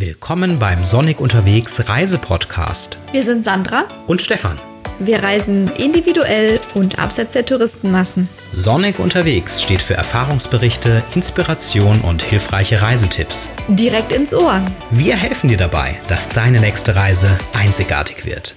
Willkommen beim Sonic unterwegs Reisepodcast. Wir sind Sandra und Stefan. Wir reisen individuell und abseits der Touristenmassen. Sonic unterwegs steht für Erfahrungsberichte, Inspiration und hilfreiche Reisetipps. Direkt ins Ohr. Wir helfen dir dabei, dass deine nächste Reise einzigartig wird.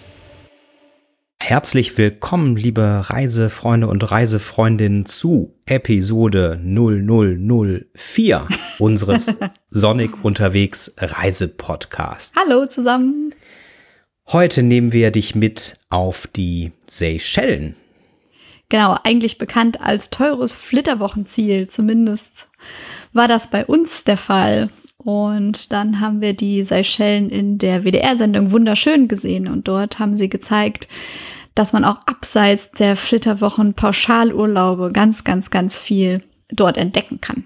Herzlich willkommen, liebe Reisefreunde und Reisefreundinnen, zu Episode 0004 unseres Sonnig unterwegs Reisepodcasts. Hallo zusammen. Heute nehmen wir dich mit auf die Seychellen. Genau, eigentlich bekannt als teures Flitterwochenziel, zumindest war das bei uns der Fall. Und dann haben wir die Seychellen in der WDR-Sendung wunderschön gesehen und dort haben sie gezeigt, dass man auch abseits der Flitterwochen Pauschalurlaube ganz, ganz, ganz viel dort entdecken kann.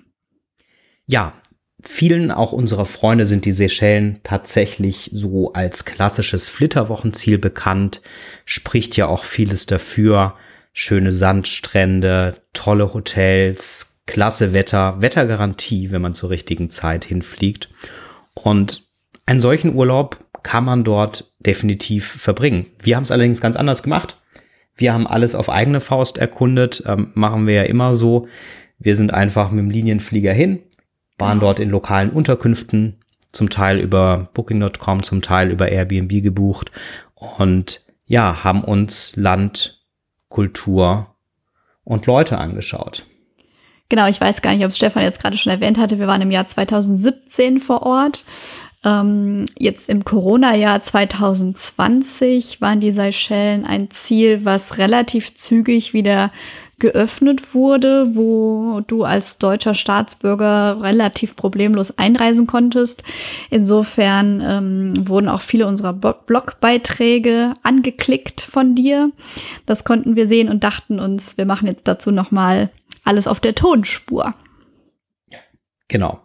Ja, vielen auch unserer Freunde sind die Seychellen tatsächlich so als klassisches Flitterwochenziel bekannt, spricht ja auch vieles dafür. Schöne Sandstrände, tolle Hotels, klasse Wetter, Wettergarantie, wenn man zur richtigen Zeit hinfliegt. Und einen solchen Urlaub kann man dort definitiv verbringen. Wir haben es allerdings ganz anders gemacht. Wir haben alles auf eigene Faust erkundet, ähm, machen wir ja immer so. Wir sind einfach mit dem Linienflieger hin, waren genau. dort in lokalen Unterkünften, zum Teil über Booking.com, zum Teil über Airbnb gebucht und ja, haben uns Land, Kultur und Leute angeschaut. Genau, ich weiß gar nicht, ob Stefan jetzt gerade schon erwähnt hatte, wir waren im Jahr 2017 vor Ort ähm, jetzt im Corona-Jahr 2020 waren die Seychellen ein Ziel, was relativ zügig wieder geöffnet wurde, wo du als deutscher Staatsbürger relativ problemlos einreisen konntest. Insofern ähm, wurden auch viele unserer Blogbeiträge angeklickt von dir. Das konnten wir sehen und dachten uns, wir machen jetzt dazu noch mal alles auf der Tonspur. Genau.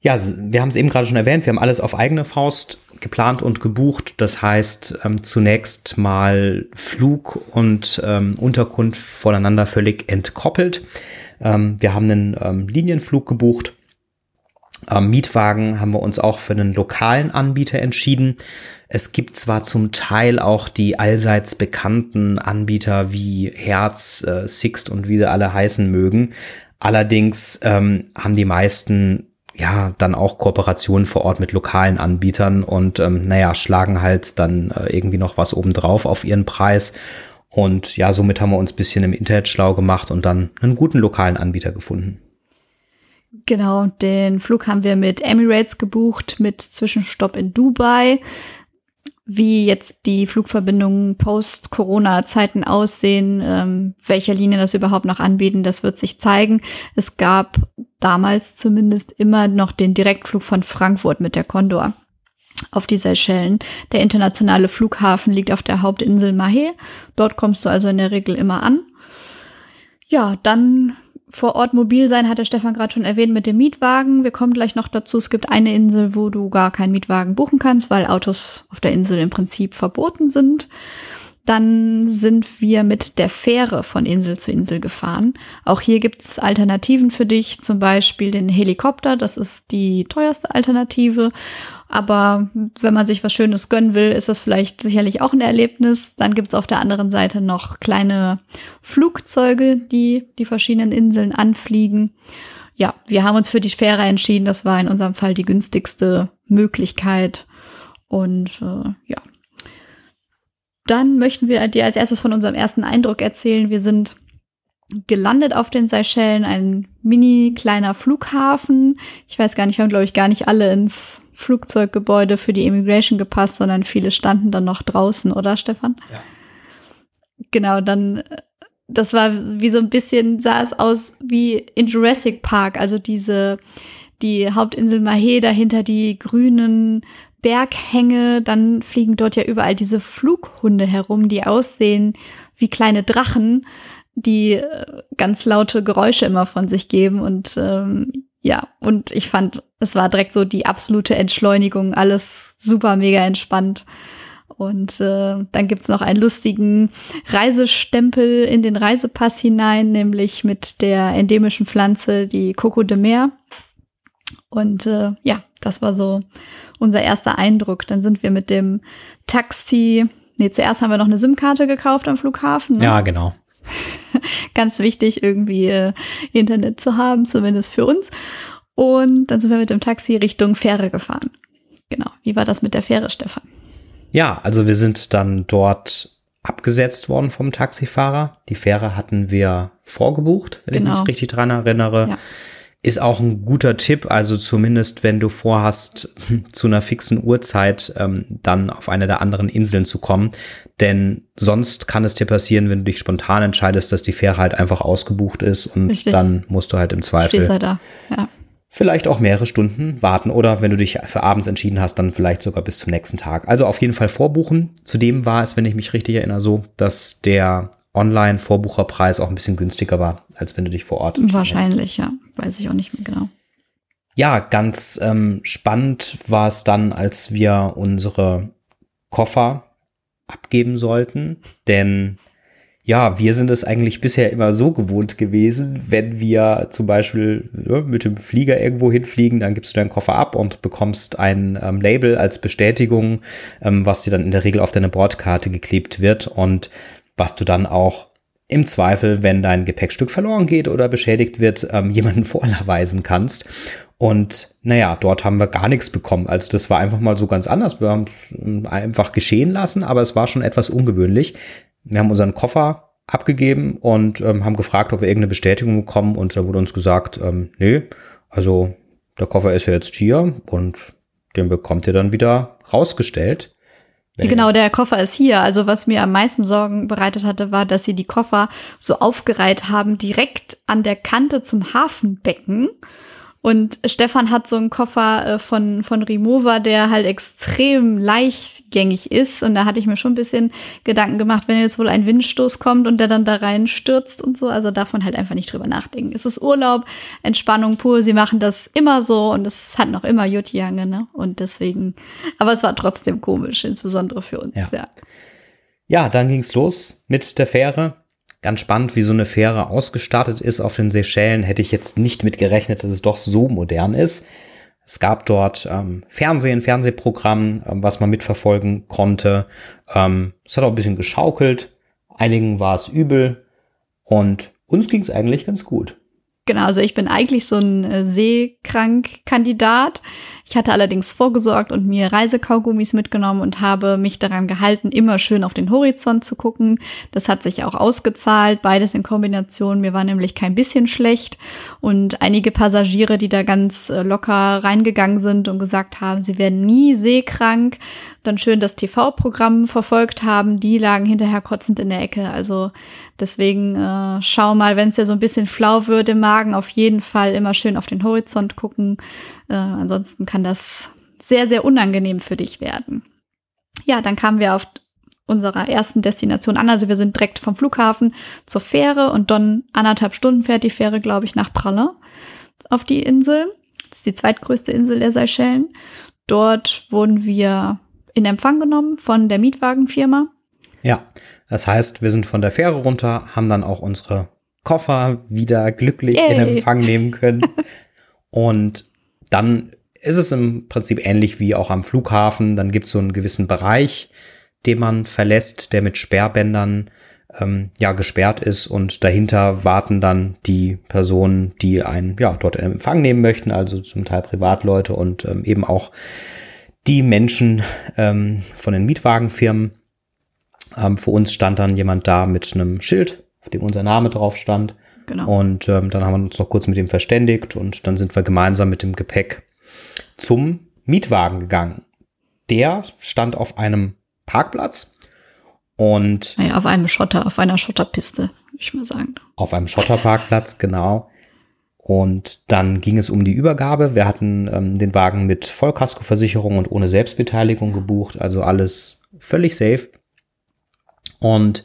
Ja, wir haben es eben gerade schon erwähnt, wir haben alles auf eigene Faust geplant und gebucht. Das heißt, ähm, zunächst mal Flug und ähm, Unterkunft voneinander völlig entkoppelt. Ähm, wir haben einen ähm, Linienflug gebucht. Mietwagen haben wir uns auch für einen lokalen Anbieter entschieden. Es gibt zwar zum Teil auch die allseits bekannten Anbieter wie Herz, äh, Sixt und wie sie alle heißen mögen. Allerdings ähm, haben die meisten ja, dann auch Kooperationen vor Ort mit lokalen Anbietern und ähm, naja, schlagen halt dann äh, irgendwie noch was obendrauf auf ihren Preis. Und ja, somit haben wir uns bisschen im Internet schlau gemacht und dann einen guten lokalen Anbieter gefunden. Genau, den Flug haben wir mit Emirates gebucht, mit Zwischenstopp in Dubai. Wie jetzt die Flugverbindungen post-Corona-Zeiten aussehen, ähm, welche Linien das überhaupt noch anbieten, das wird sich zeigen. Es gab damals zumindest immer noch den Direktflug von Frankfurt mit der Condor auf die Seychellen. Der internationale Flughafen liegt auf der Hauptinsel Mahé. Dort kommst du also in der Regel immer an. Ja, dann vor Ort mobil sein, hat der Stefan gerade schon erwähnt mit dem Mietwagen. Wir kommen gleich noch dazu. Es gibt eine Insel, wo du gar keinen Mietwagen buchen kannst, weil Autos auf der Insel im Prinzip verboten sind. Dann sind wir mit der Fähre von Insel zu Insel gefahren. Auch hier gibt's Alternativen für dich, zum Beispiel den Helikopter. Das ist die teuerste Alternative. Aber wenn man sich was Schönes gönnen will, ist das vielleicht sicherlich auch ein Erlebnis. Dann gibt's auf der anderen Seite noch kleine Flugzeuge, die die verschiedenen Inseln anfliegen. Ja, wir haben uns für die Fähre entschieden. Das war in unserem Fall die günstigste Möglichkeit. Und äh, ja, dann möchten wir dir als erstes von unserem ersten Eindruck erzählen. Wir sind gelandet auf den Seychellen, ein mini kleiner Flughafen. Ich weiß gar nicht, wir haben glaube ich gar nicht alle ins Flugzeuggebäude für die Immigration gepasst, sondern viele standen dann noch draußen, oder Stefan? Ja. Genau, dann das war wie so ein bisschen sah es aus wie in Jurassic Park, also diese die Hauptinsel Mahé dahinter die grünen Berghänge, dann fliegen dort ja überall diese Flughunde herum, die aussehen wie kleine Drachen, die äh, ganz laute Geräusche immer von sich geben. Und ähm, ja, und ich fand, es war direkt so die absolute Entschleunigung, alles super mega entspannt. Und äh, dann gibt's noch einen lustigen Reisestempel in den Reisepass hinein, nämlich mit der endemischen Pflanze, die Coco de Mer. Und äh, ja, das war so unser erster Eindruck. Dann sind wir mit dem Taxi, nee, zuerst haben wir noch eine SIM-Karte gekauft am Flughafen. Ne? Ja, genau. Ganz wichtig, irgendwie äh, Internet zu haben, zumindest für uns. Und dann sind wir mit dem Taxi Richtung Fähre gefahren. Genau. Wie war das mit der Fähre, Stefan? Ja, also wir sind dann dort abgesetzt worden vom Taxifahrer. Die Fähre hatten wir vorgebucht, wenn genau. ich mich genau. richtig dran erinnere. Ja. Ist auch ein guter Tipp, also zumindest wenn du vorhast, zu einer fixen Uhrzeit ähm, dann auf eine der anderen Inseln zu kommen. Denn sonst kann es dir passieren, wenn du dich spontan entscheidest, dass die Fähre halt einfach ausgebucht ist und Richtig. dann musst du halt im Zweifel halt da. Ja. vielleicht auch mehrere Stunden warten oder wenn du dich für abends entschieden hast, dann vielleicht sogar bis zum nächsten Tag. Also auf jeden Fall vorbuchen. Zudem war es, wenn ich mich richtig erinnere, so, dass der Online-Vorbucherpreis auch ein bisschen günstiger war, als wenn du dich vor Ort Wahrscheinlich, ja. Weiß ich auch nicht mehr genau. Ja, ganz ähm, spannend war es dann, als wir unsere Koffer abgeben sollten, denn ja, wir sind es eigentlich bisher immer so gewohnt gewesen, wenn wir zum Beispiel ja, mit dem Flieger irgendwo hinfliegen, dann gibst du deinen Koffer ab und bekommst ein ähm, Label als Bestätigung, ähm, was dir dann in der Regel auf deine Bordkarte geklebt wird und was du dann auch im Zweifel, wenn dein Gepäckstück verloren geht oder beschädigt wird, ähm, jemanden vorweisen kannst. Und naja, dort haben wir gar nichts bekommen. Also das war einfach mal so ganz anders. Wir haben es ähm, einfach geschehen lassen, aber es war schon etwas ungewöhnlich. Wir haben unseren Koffer abgegeben und ähm, haben gefragt, ob wir irgendeine Bestätigung bekommen. Und da wurde uns gesagt, ähm, nee, also der Koffer ist ja jetzt hier und den bekommt ihr dann wieder rausgestellt. Genau, der Koffer ist hier. Also was mir am meisten Sorgen bereitet hatte, war, dass sie die Koffer so aufgereiht haben, direkt an der Kante zum Hafenbecken. Und Stefan hat so einen Koffer äh, von, von Rimowa, der halt extrem leichtgängig ist. Und da hatte ich mir schon ein bisschen Gedanken gemacht, wenn jetzt wohl ein Windstoß kommt und der dann da reinstürzt und so. Also davon halt einfach nicht drüber nachdenken. Es ist Urlaub, Entspannung pur. Sie machen das immer so und es hat noch immer Jutjange, ne? Und deswegen, aber es war trotzdem komisch, insbesondere für uns, ja. Ja, ja dann ging's los mit der Fähre Ganz spannend, wie so eine Fähre ausgestattet ist auf den Seychellen. Hätte ich jetzt nicht mit gerechnet, dass es doch so modern ist. Es gab dort ähm, Fernsehen, Fernsehprogramm, ähm, was man mitverfolgen konnte. Ähm, es hat auch ein bisschen geschaukelt. Einigen war es übel. Und uns ging es eigentlich ganz gut. Genau, also ich bin eigentlich so ein äh, Seekrank-Kandidat. Ich hatte allerdings vorgesorgt und mir Reisekaugummis mitgenommen und habe mich daran gehalten, immer schön auf den Horizont zu gucken. Das hat sich auch ausgezahlt, beides in Kombination. Mir war nämlich kein bisschen schlecht. Und einige Passagiere, die da ganz äh, locker reingegangen sind und gesagt haben, sie werden nie seekrank, dann schön das TV-Programm verfolgt haben, die lagen hinterher kotzend in der Ecke. Also deswegen äh, schau mal, wenn es ja so ein bisschen flau wird im Magen, auf jeden Fall immer schön auf den Horizont gucken. Äh, ansonsten kann das sehr, sehr unangenehm für dich werden. Ja, dann kamen wir auf unserer ersten Destination an. Also wir sind direkt vom Flughafen zur Fähre und dann anderthalb Stunden fährt die Fähre, glaube ich, nach Pralle auf die Insel. Das ist die zweitgrößte Insel der Seychellen. Dort wurden wir in Empfang genommen von der Mietwagenfirma. Ja, das heißt, wir sind von der Fähre runter, haben dann auch unsere Koffer wieder glücklich Yay. in Empfang nehmen können. Und dann ist es im Prinzip ähnlich wie auch am Flughafen. Dann gibt es so einen gewissen Bereich, den man verlässt, der mit Sperrbändern ähm, ja gesperrt ist und dahinter warten dann die Personen, die einen ja dort in Empfang nehmen möchten, also zum Teil Privatleute und ähm, eben auch die Menschen ähm, von den Mietwagenfirmen. Ähm, für uns stand dann jemand da mit einem Schild, auf dem unser Name drauf stand. Genau. Und ähm, dann haben wir uns noch kurz mit ihm verständigt und dann sind wir gemeinsam mit dem Gepäck zum Mietwagen gegangen. Der stand auf einem Parkplatz und. Naja, auf einem Schotter, auf einer Schotterpiste, würde ich mal sagen. Auf einem Schotterparkplatz, genau. Und dann ging es um die Übergabe. Wir hatten ähm, den Wagen mit Vollkaskoversicherung und ohne Selbstbeteiligung gebucht, also alles völlig safe. Und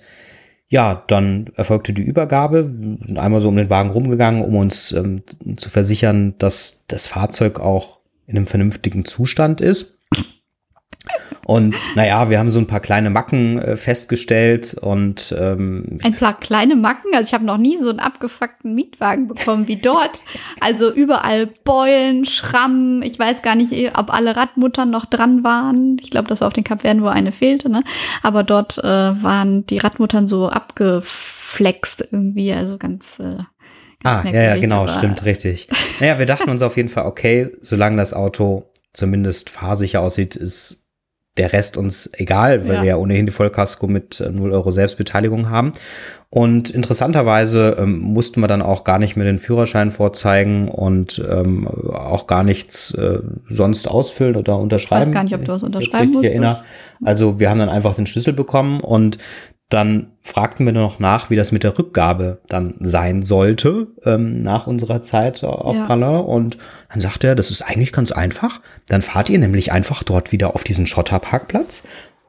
ja, dann erfolgte die Übergabe. Wir sind einmal so um den Wagen rumgegangen, um uns ähm, zu versichern, dass das Fahrzeug auch in einem vernünftigen Zustand ist. Und naja, wir haben so ein paar kleine Macken äh, festgestellt und ähm, ein paar kleine Macken. Also ich habe noch nie so einen abgefuckten Mietwagen bekommen wie dort. Also überall Beulen, Schrammen. Ich weiß gar nicht, ob alle Radmuttern noch dran waren. Ich glaube, das war auf den Kapverden, wo eine fehlte. Ne? Aber dort äh, waren die Radmuttern so abgeflext irgendwie. Also ganz äh, Ah, ja, ja, genau, stimmt, richtig. Naja, wir dachten uns auf jeden Fall, okay, solange das Auto zumindest fahrsicher aussieht, ist der Rest uns egal, weil ja. wir ja ohnehin die Vollkasko mit 0 äh, Euro Selbstbeteiligung haben. Und interessanterweise ähm, mussten wir dann auch gar nicht mehr den Führerschein vorzeigen und ähm, auch gar nichts äh, sonst ausfüllen oder unterschreiben. Ich weiß gar nicht, ob du was unterschreiben musst. Also wir haben dann einfach den Schlüssel bekommen und dann fragten wir noch nach, wie das mit der Rückgabe dann sein sollte ähm, nach unserer Zeit auf ja. Palin. Und dann sagte er, das ist eigentlich ganz einfach. Dann fahrt ihr nämlich einfach dort wieder auf diesen Schotterparkplatz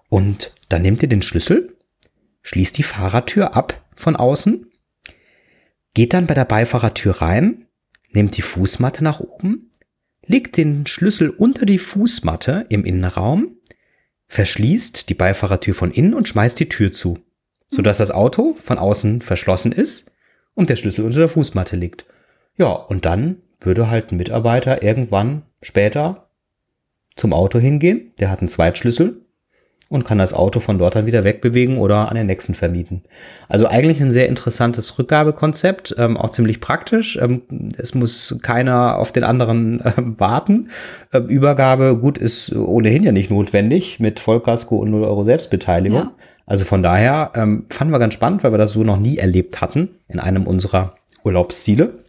und dann nehmt ihr den Schlüssel, schließt die Fahrertür ab von außen, geht dann bei der Beifahrertür rein, nehmt die Fußmatte nach oben, legt den Schlüssel unter die Fußmatte im Innenraum, verschließt die Beifahrertür von innen und schmeißt die Tür zu sodass das Auto von außen verschlossen ist und der Schlüssel unter der Fußmatte liegt. Ja, und dann würde halt ein Mitarbeiter irgendwann später zum Auto hingehen, der hat einen Zweitschlüssel und kann das Auto von dort dann wieder wegbewegen oder an den nächsten vermieten. Also eigentlich ein sehr interessantes Rückgabekonzept, ähm, auch ziemlich praktisch. Ähm, es muss keiner auf den anderen äh, warten. Ähm, Übergabe, gut, ist ohnehin ja nicht notwendig mit Vollkasko und 0 Euro Selbstbeteiligung. Ja. Also von daher ähm, fanden wir ganz spannend, weil wir das so noch nie erlebt hatten in einem unserer Urlaubsziele.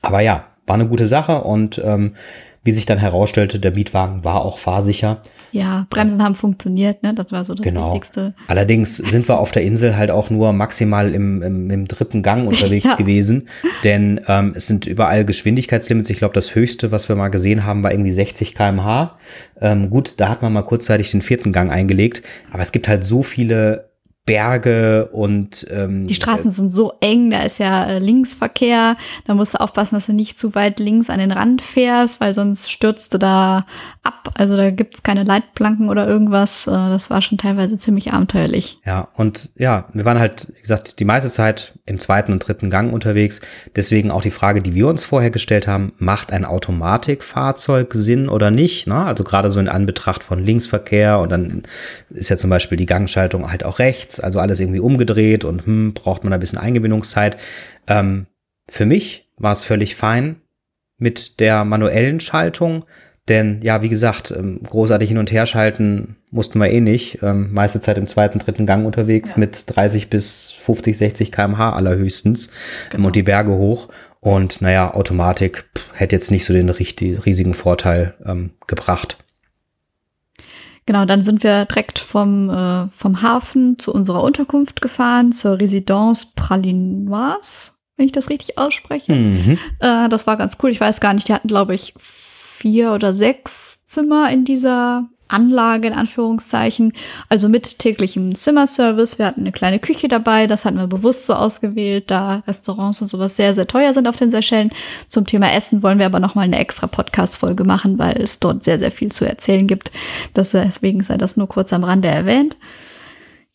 Aber ja, war eine gute Sache und ähm, wie sich dann herausstellte, der Mietwagen war auch fahrsicher. Ja, Bremsen haben funktioniert, ne? Das war so das genau. Wichtigste. Allerdings sind wir auf der Insel halt auch nur maximal im, im, im dritten Gang unterwegs ja. gewesen, denn ähm, es sind überall Geschwindigkeitslimits. Ich glaube, das höchste, was wir mal gesehen haben, war irgendwie 60 km/h. Ähm, gut, da hat man mal kurzzeitig den vierten Gang eingelegt, aber es gibt halt so viele Berge und ähm, die Straßen sind so eng, da ist ja äh, Linksverkehr, da musst du aufpassen, dass du nicht zu weit links an den Rand fährst, weil sonst stürzt du da ab. Also da gibt's keine Leitplanken oder irgendwas. Äh, das war schon teilweise ziemlich abenteuerlich. Ja, und ja, wir waren halt, wie gesagt, die meiste Zeit im zweiten und dritten Gang unterwegs. Deswegen auch die Frage, die wir uns vorher gestellt haben, macht ein Automatikfahrzeug Sinn oder nicht? Ne? Also gerade so in Anbetracht von Linksverkehr und dann ist ja zum Beispiel die Gangschaltung halt auch rechts rechts, also alles irgendwie umgedreht und hm, braucht man ein bisschen Eingewöhnungszeit. Ähm, für mich war es völlig fein mit der manuellen Schaltung, denn ja, wie gesagt, ähm, großartig hin und her schalten mussten wir eh nicht. Ähm, meiste Zeit im zweiten, dritten Gang unterwegs ja. mit 30 bis 50, 60 kmh allerhöchstens genau. und die Berge hoch. Und naja, Automatik pff, hätte jetzt nicht so den richtig, riesigen Vorteil ähm, gebracht. Genau, dann sind wir direkt vom, äh, vom Hafen zu unserer Unterkunft gefahren, zur Résidence Pralinoise, wenn ich das richtig ausspreche. Mhm. Äh, das war ganz cool. Ich weiß gar nicht, die hatten, glaube ich, vier oder sechs Zimmer in dieser Anlage in Anführungszeichen, also mit täglichem Zimmerservice. Wir hatten eine kleine Küche dabei, das hatten wir bewusst so ausgewählt, da Restaurants und sowas sehr, sehr teuer sind auf den Seychellen. Zum Thema Essen wollen wir aber nochmal eine extra Podcast-Folge machen, weil es dort sehr, sehr viel zu erzählen gibt. Deswegen sei das nur kurz am Rande erwähnt.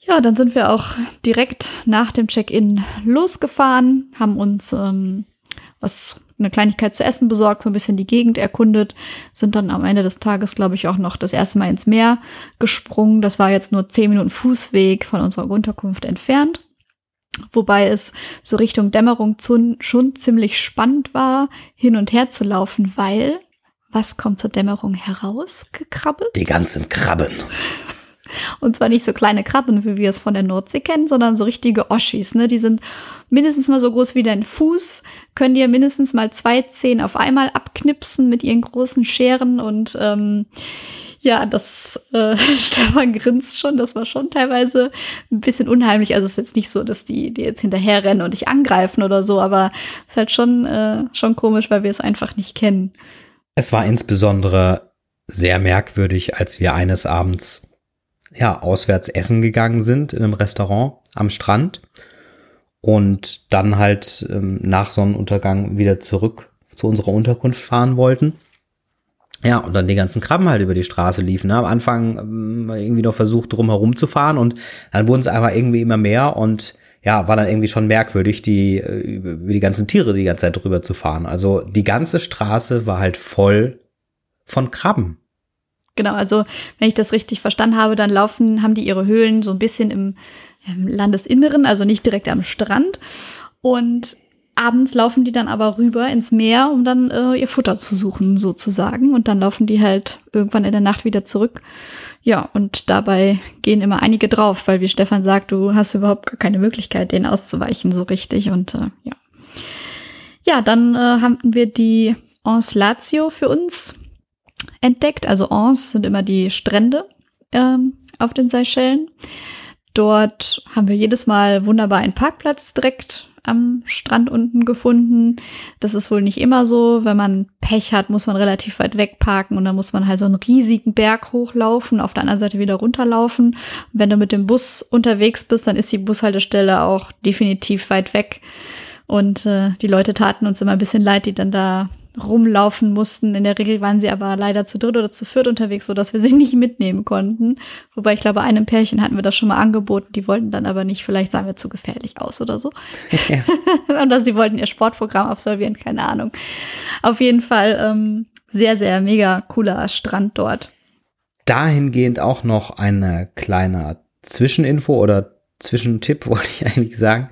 Ja, dann sind wir auch direkt nach dem Check-in losgefahren, haben uns ähm, was eine Kleinigkeit zu essen besorgt, so ein bisschen die Gegend erkundet, sind dann am Ende des Tages, glaube ich, auch noch das erste Mal ins Meer gesprungen. Das war jetzt nur zehn Minuten Fußweg von unserer Unterkunft entfernt. Wobei es so Richtung Dämmerung schon ziemlich spannend war, hin und her zu laufen, weil was kommt zur Dämmerung herausgekrabbelt? Die ganzen Krabben. Und zwar nicht so kleine Krabben, wie wir es von der Nordsee kennen, sondern so richtige Oschis. Ne? Die sind mindestens mal so groß wie dein Fuß, können dir mindestens mal zwei Zehen auf einmal abknipsen mit ihren großen Scheren und ähm, ja, das äh, Stefan grinst schon, das war schon teilweise ein bisschen unheimlich. Also es ist jetzt nicht so, dass die, die jetzt hinterherrennen und dich angreifen oder so, aber es ist halt schon, äh, schon komisch, weil wir es einfach nicht kennen. Es war insbesondere sehr merkwürdig, als wir eines Abends ja, auswärts essen gegangen sind in einem Restaurant am Strand und dann halt ähm, nach Sonnenuntergang wieder zurück zu unserer Unterkunft fahren wollten. Ja, und dann die ganzen Krabben halt über die Straße liefen. Ne? Am Anfang ähm, irgendwie noch versucht, drum herum zu fahren und dann wurden es einfach irgendwie immer mehr und ja, war dann irgendwie schon merkwürdig, die äh, über die ganzen Tiere die ganze Zeit drüber zu fahren. Also die ganze Straße war halt voll von Krabben. Genau, also wenn ich das richtig verstanden habe, dann laufen, haben die ihre Höhlen so ein bisschen im, im Landesinneren, also nicht direkt am Strand. Und abends laufen die dann aber rüber ins Meer, um dann äh, ihr Futter zu suchen, sozusagen. Und dann laufen die halt irgendwann in der Nacht wieder zurück. Ja, und dabei gehen immer einige drauf, weil wie Stefan sagt, du hast überhaupt gar keine Möglichkeit, denen auszuweichen, so richtig. Und äh, ja. Ja, dann äh, haben wir die Anse Lazio für uns entdeckt. Also Anse sind immer die Strände ähm, auf den Seychellen. Dort haben wir jedes Mal wunderbar einen Parkplatz direkt am Strand unten gefunden. Das ist wohl nicht immer so. Wenn man Pech hat, muss man relativ weit weg parken und dann muss man halt so einen riesigen Berg hochlaufen, auf der anderen Seite wieder runterlaufen. Wenn du mit dem Bus unterwegs bist, dann ist die Bushaltestelle auch definitiv weit weg. Und äh, die Leute taten uns immer ein bisschen leid, die dann da rumlaufen mussten. In der Regel waren sie aber leider zu dritt oder zu viert unterwegs, so dass wir sie nicht mitnehmen konnten. Wobei ich glaube, einem Pärchen hatten wir das schon mal angeboten. Die wollten dann aber nicht. Vielleicht sahen wir zu gefährlich aus oder so. Ja. oder sie wollten ihr Sportprogramm absolvieren, keine Ahnung. Auf jeden Fall ähm, sehr, sehr mega cooler Strand dort. Dahingehend auch noch eine kleine Zwischeninfo oder Zwischentipp, wollte ich eigentlich sagen.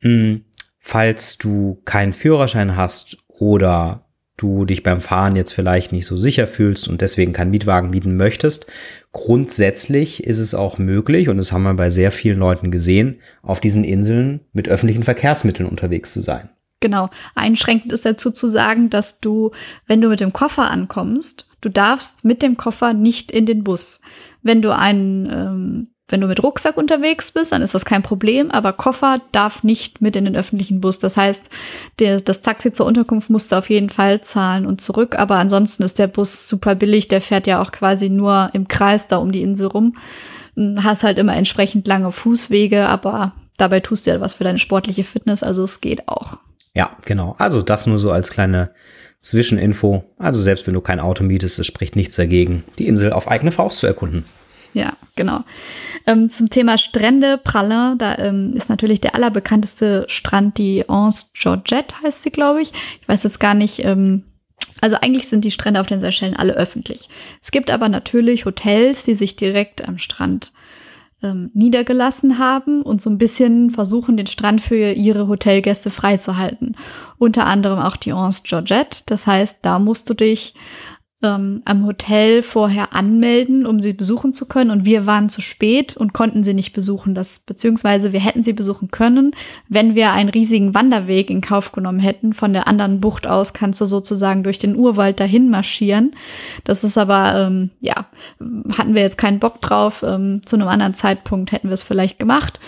Hm, falls du keinen Führerschein hast oder du dich beim Fahren jetzt vielleicht nicht so sicher fühlst und deswegen keinen Mietwagen mieten möchtest. Grundsätzlich ist es auch möglich, und das haben wir bei sehr vielen Leuten gesehen, auf diesen Inseln mit öffentlichen Verkehrsmitteln unterwegs zu sein. Genau. Einschränkend ist dazu zu sagen, dass du, wenn du mit dem Koffer ankommst, du darfst mit dem Koffer nicht in den Bus. Wenn du einen ähm, wenn du mit Rucksack unterwegs bist, dann ist das kein Problem, aber Koffer darf nicht mit in den öffentlichen Bus. Das heißt, der, das Taxi zur Unterkunft musst du auf jeden Fall zahlen und zurück, aber ansonsten ist der Bus super billig, der fährt ja auch quasi nur im Kreis da um die Insel rum. Hast halt immer entsprechend lange Fußwege, aber dabei tust du ja was für deine sportliche Fitness, also es geht auch. Ja, genau. Also das nur so als kleine Zwischeninfo. Also selbst wenn du kein Auto mietest, es spricht nichts dagegen, die Insel auf eigene Faust zu erkunden. Ja, genau. Ähm, zum Thema Strände, Pralin, da ähm, ist natürlich der allerbekannteste Strand die Anse Georgette, heißt sie, glaube ich. Ich weiß jetzt gar nicht. Ähm, also eigentlich sind die Strände auf den Seychellen alle öffentlich. Es gibt aber natürlich Hotels, die sich direkt am Strand ähm, niedergelassen haben und so ein bisschen versuchen, den Strand für ihre Hotelgäste freizuhalten. Unter anderem auch die Anse Georgette. Das heißt, da musst du dich ähm, am Hotel vorher anmelden, um sie besuchen zu können. Und wir waren zu spät und konnten sie nicht besuchen. Das, beziehungsweise wir hätten sie besuchen können, wenn wir einen riesigen Wanderweg in Kauf genommen hätten. Von der anderen Bucht aus kannst du sozusagen durch den Urwald dahin marschieren. Das ist aber, ähm, ja, hatten wir jetzt keinen Bock drauf. Ähm, zu einem anderen Zeitpunkt hätten wir es vielleicht gemacht.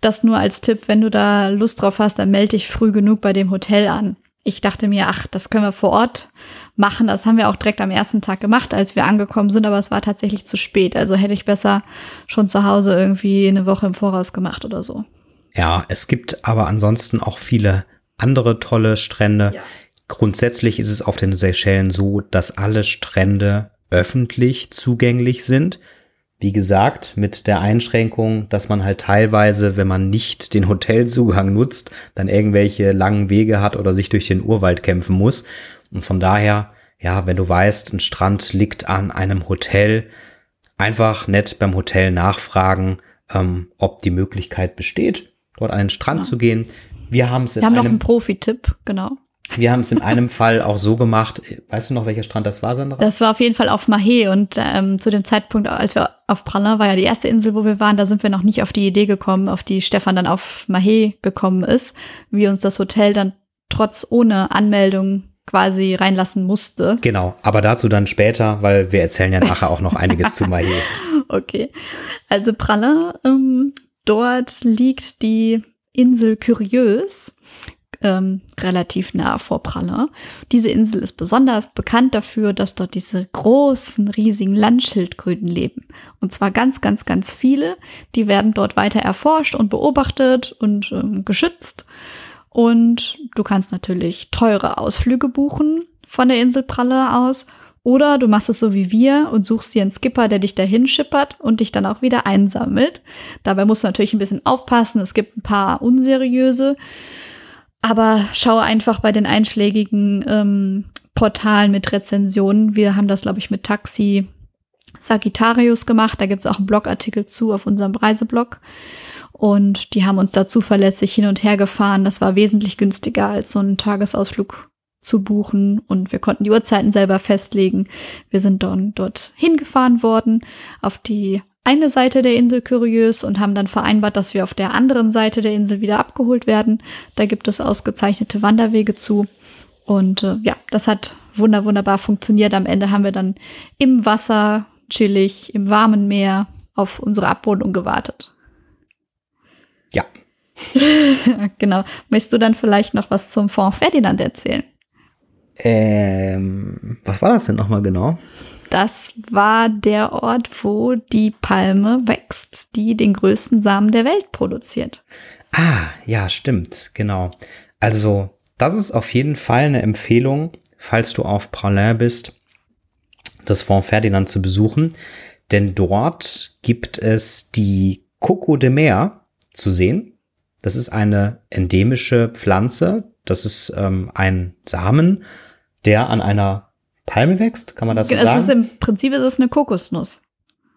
Das nur als Tipp, wenn du da Lust drauf hast, dann melde dich früh genug bei dem Hotel an ich dachte mir, ach, das können wir vor Ort machen. Das haben wir auch direkt am ersten Tag gemacht, als wir angekommen sind, aber es war tatsächlich zu spät. Also hätte ich besser schon zu Hause irgendwie eine Woche im Voraus gemacht oder so. Ja, es gibt aber ansonsten auch viele andere tolle Strände. Ja. Grundsätzlich ist es auf den Seychellen so, dass alle Strände öffentlich zugänglich sind. Wie gesagt, mit der Einschränkung, dass man halt teilweise, wenn man nicht den Hotelzugang nutzt, dann irgendwelche langen Wege hat oder sich durch den Urwald kämpfen muss. Und von daher, ja, wenn du weißt, ein Strand liegt an einem Hotel, einfach nett beim Hotel nachfragen, ähm, ob die Möglichkeit besteht, dort an den Strand ja. zu gehen. Wir haben es in Wir haben noch einen Profi-Tipp, genau. Wir haben es in einem Fall auch so gemacht. Weißt du noch, welcher Strand das war, Sandra? Das war auf jeden Fall auf Mahé und ähm, zu dem Zeitpunkt, als wir auf Pralin war ja die erste Insel, wo wir waren, da sind wir noch nicht auf die Idee gekommen, auf die Stefan dann auf Mahé gekommen ist, wie uns das Hotel dann trotz ohne Anmeldung quasi reinlassen musste. Genau, aber dazu dann später, weil wir erzählen ja nachher auch noch einiges zu Mahé. Okay, also Pralin, ähm, dort liegt die Insel Curieuse ähm, relativ nah vor Pralle. Diese Insel ist besonders bekannt dafür, dass dort diese großen, riesigen Landschildkröten leben. Und zwar ganz, ganz, ganz viele. Die werden dort weiter erforscht und beobachtet und ähm, geschützt. Und du kannst natürlich teure Ausflüge buchen von der Insel Pralle aus Oder du machst es so wie wir und suchst dir einen Skipper, der dich dahin schippert und dich dann auch wieder einsammelt. Dabei musst du natürlich ein bisschen aufpassen. Es gibt ein paar unseriöse. Aber schau einfach bei den einschlägigen ähm, Portalen mit Rezensionen. Wir haben das, glaube ich, mit Taxi Sagittarius gemacht. Da gibt es auch einen Blogartikel zu auf unserem Reiseblog. Und die haben uns da zuverlässig hin und her gefahren. Das war wesentlich günstiger als so einen Tagesausflug zu buchen und wir konnten die Uhrzeiten selber festlegen. Wir sind dann dort hingefahren worden auf die eine Seite der Insel Curieux und haben dann vereinbart, dass wir auf der anderen Seite der Insel wieder abgeholt werden. Da gibt es ausgezeichnete Wanderwege zu. Und äh, ja, das hat wunder wunderbar funktioniert. Am Ende haben wir dann im Wasser chillig, im warmen Meer auf unsere Abholung gewartet. Ja. genau. Möchtest du dann vielleicht noch was zum Fond Ferdinand erzählen? Ähm, was war das denn nochmal genau? Das war der Ort, wo die Palme wächst, die den größten Samen der Welt produziert. Ah, ja, stimmt, genau. Also, das ist auf jeden Fall eine Empfehlung, falls du auf Praslin bist, das Fond Ferdinand zu besuchen. Denn dort gibt es die Coco de Mer zu sehen. Das ist eine endemische Pflanze. Das ist ähm, ein Samen der an einer Palme wächst, kann man das so es sagen? Ist Im Prinzip ist es eine Kokosnuss.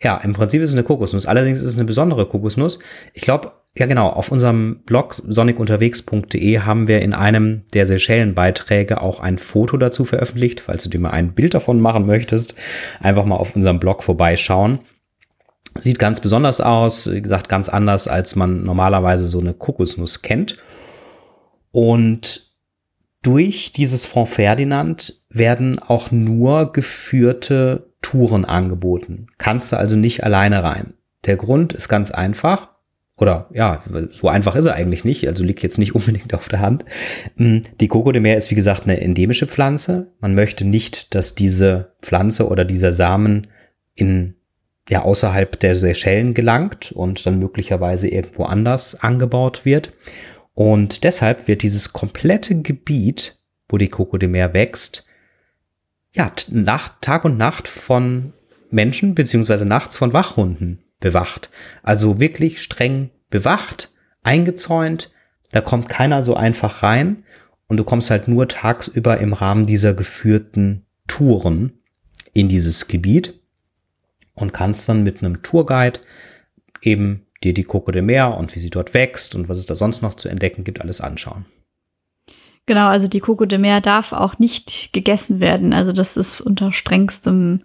Ja, im Prinzip ist es eine Kokosnuss. Allerdings ist es eine besondere Kokosnuss. Ich glaube, ja genau, auf unserem Blog sonikunterwegs.de haben wir in einem der Seychellen-Beiträge auch ein Foto dazu veröffentlicht. Falls du dir mal ein Bild davon machen möchtest, einfach mal auf unserem Blog vorbeischauen. Sieht ganz besonders aus, wie gesagt, ganz anders, als man normalerweise so eine Kokosnuss kennt. Und durch dieses Fonds Ferdinand werden auch nur geführte Touren angeboten. Kannst du also nicht alleine rein. Der Grund ist ganz einfach. Oder ja, so einfach ist er eigentlich nicht, also liegt jetzt nicht unbedingt auf der Hand. Hm, die Coco de Mer ist wie gesagt eine endemische Pflanze. Man möchte nicht, dass diese Pflanze oder dieser Samen in ja außerhalb der Seychellen gelangt und dann möglicherweise irgendwo anders angebaut wird. Und deshalb wird dieses komplette Gebiet, wo die Coco de Mer wächst, ja, Nacht, Tag und Nacht von Menschen beziehungsweise nachts von Wachhunden bewacht. Also wirklich streng bewacht, eingezäunt. Da kommt keiner so einfach rein und du kommst halt nur tagsüber im Rahmen dieser geführten Touren in dieses Gebiet und kannst dann mit einem Tourguide eben dir die Coco de Mer und wie sie dort wächst und was es da sonst noch zu entdecken gibt, alles anschauen. Genau, also die Coco de Mer darf auch nicht gegessen werden. Also das ist unter strengstem,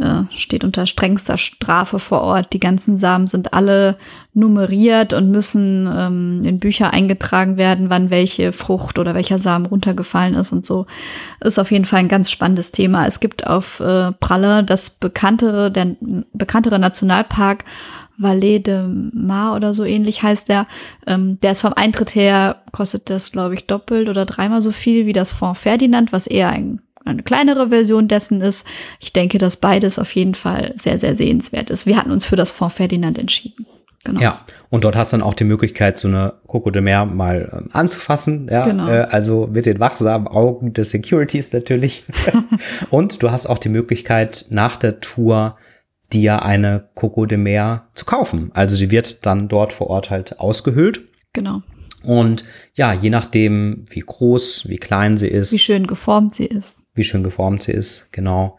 äh, steht unter strengster Strafe vor Ort. Die ganzen Samen sind alle nummeriert und müssen ähm, in Bücher eingetragen werden, wann welche Frucht oder welcher Samen runtergefallen ist und so. Ist auf jeden Fall ein ganz spannendes Thema. Es gibt auf äh, Pralle das bekanntere, der bekanntere Nationalpark Valais de Mar oder so ähnlich heißt der. Ähm, der ist vom Eintritt her, kostet das, glaube ich, doppelt oder dreimal so viel wie das Fonds Ferdinand, was eher ein, eine kleinere Version dessen ist. Ich denke, dass beides auf jeden Fall sehr, sehr sehenswert ist. Wir hatten uns für das Fonds Ferdinand entschieden. Genau. Ja, und dort hast du dann auch die Möglichkeit, so eine Coco de Mer mal ähm, anzufassen. Ja, genau. äh, also mit den wachsamen Augen des Securities natürlich. und du hast auch die Möglichkeit, nach der Tour dir eine Coco de Mer zu kaufen. Also die wird dann dort vor Ort halt ausgehöhlt. Genau. Und ja, je nachdem, wie groß, wie klein sie ist. Wie schön geformt sie ist. Wie schön geformt sie ist, genau,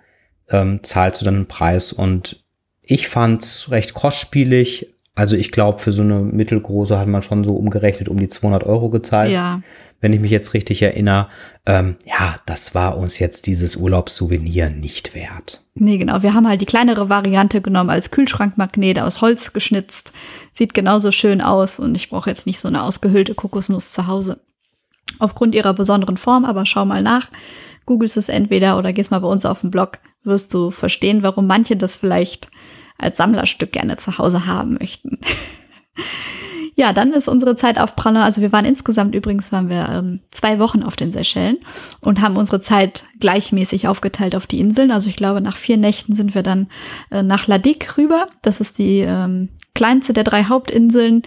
ähm, zahlst du dann einen Preis. Und ich fand's recht kostspielig. Also ich glaube, für so eine mittelgroße hat man schon so umgerechnet um die 200 Euro gezahlt. Ja wenn ich mich jetzt richtig erinnere, ähm, ja, das war uns jetzt dieses Urlaubssouvenir nicht wert. Nee, genau. Wir haben halt die kleinere Variante genommen als Kühlschrankmagnet aus Holz geschnitzt. Sieht genauso schön aus und ich brauche jetzt nicht so eine ausgehöhlte Kokosnuss zu Hause. Aufgrund ihrer besonderen Form, aber schau mal nach. Googlest es entweder oder gehst mal bei uns auf den Blog, wirst du verstehen, warum manche das vielleicht als Sammlerstück gerne zu Hause haben möchten. Ja, dann ist unsere Zeit auf Praller. Also wir waren insgesamt übrigens waren wir ähm, zwei Wochen auf den Seychellen und haben unsere Zeit gleichmäßig aufgeteilt auf die Inseln. Also ich glaube, nach vier Nächten sind wir dann äh, nach Ladik rüber. Das ist die ähm, kleinste der drei Hauptinseln.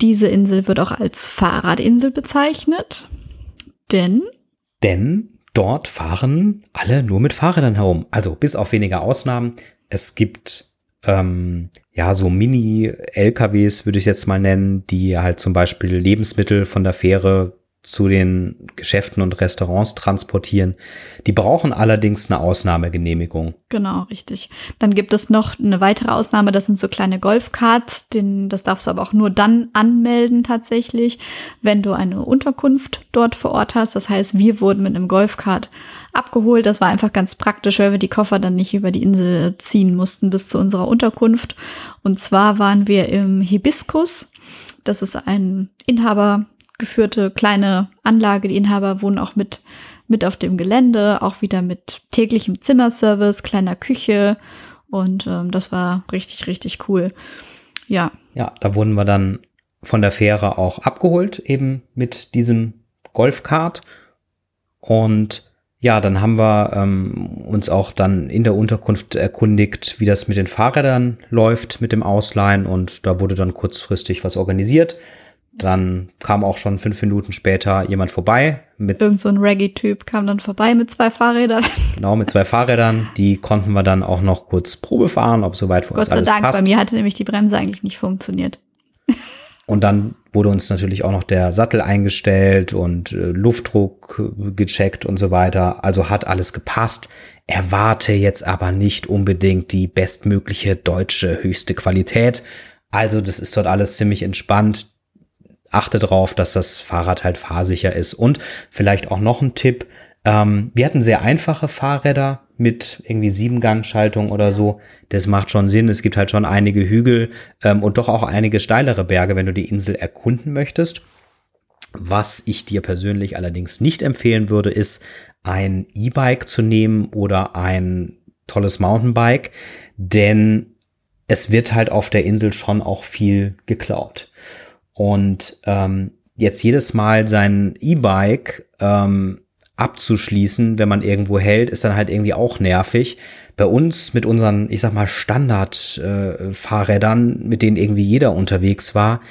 Diese Insel wird auch als Fahrradinsel bezeichnet, denn denn dort fahren alle nur mit Fahrrädern herum. Also bis auf wenige Ausnahmen. Es gibt ähm, ja so Mini-LKWs, würde ich jetzt mal nennen, die halt zum Beispiel Lebensmittel von der Fähre zu den Geschäften und Restaurants transportieren. Die brauchen allerdings eine Ausnahmegenehmigung. Genau, richtig. Dann gibt es noch eine weitere Ausnahme, das sind so kleine Golfkarts, den, das darfst du aber auch nur dann anmelden tatsächlich, wenn du eine Unterkunft dort vor Ort hast. Das heißt, wir wurden mit einem Golfkart abgeholt. Das war einfach ganz praktisch, weil wir die Koffer dann nicht über die Insel ziehen mussten bis zu unserer Unterkunft. Und zwar waren wir im Hibiskus. Das ist ein Inhaber geführte kleine Anlage. Die Inhaber wohnen auch mit, mit auf dem Gelände, auch wieder mit täglichem Zimmerservice, kleiner Küche. Und ähm, das war richtig, richtig cool. Ja. Ja, da wurden wir dann von der Fähre auch abgeholt, eben mit diesem Golfkart. Und ja, dann haben wir ähm, uns auch dann in der Unterkunft erkundigt, wie das mit den Fahrrädern läuft, mit dem Ausleihen. Und da wurde dann kurzfristig was organisiert. Dann kam auch schon fünf Minuten später jemand vorbei mit. Irgend so ein Reggae-Typ kam dann vorbei mit zwei Fahrrädern. Genau, mit zwei Fahrrädern. Die konnten wir dann auch noch kurz Probe fahren, ob soweit für Gott uns alles Dank, passt. bei mir hatte nämlich die Bremse eigentlich nicht funktioniert. Und dann wurde uns natürlich auch noch der Sattel eingestellt und äh, Luftdruck äh, gecheckt und so weiter. Also hat alles gepasst. Erwarte jetzt aber nicht unbedingt die bestmögliche deutsche höchste Qualität. Also das ist dort alles ziemlich entspannt achte darauf, dass das Fahrrad halt fahrsicher ist. Und vielleicht auch noch ein Tipp. Ähm, wir hatten sehr einfache Fahrräder mit irgendwie Siebengangschaltung oder so. Das macht schon Sinn. Es gibt halt schon einige Hügel ähm, und doch auch einige steilere Berge, wenn du die Insel erkunden möchtest. Was ich dir persönlich allerdings nicht empfehlen würde, ist ein E-Bike zu nehmen oder ein tolles Mountainbike, denn es wird halt auf der Insel schon auch viel geklaut. Und ähm, jetzt jedes Mal sein E-Bike ähm, abzuschließen, wenn man irgendwo hält, ist dann halt irgendwie auch nervig. Bei uns mit unseren, ich sag mal, Standard-Fahrrädern, äh, mit denen irgendwie jeder unterwegs war,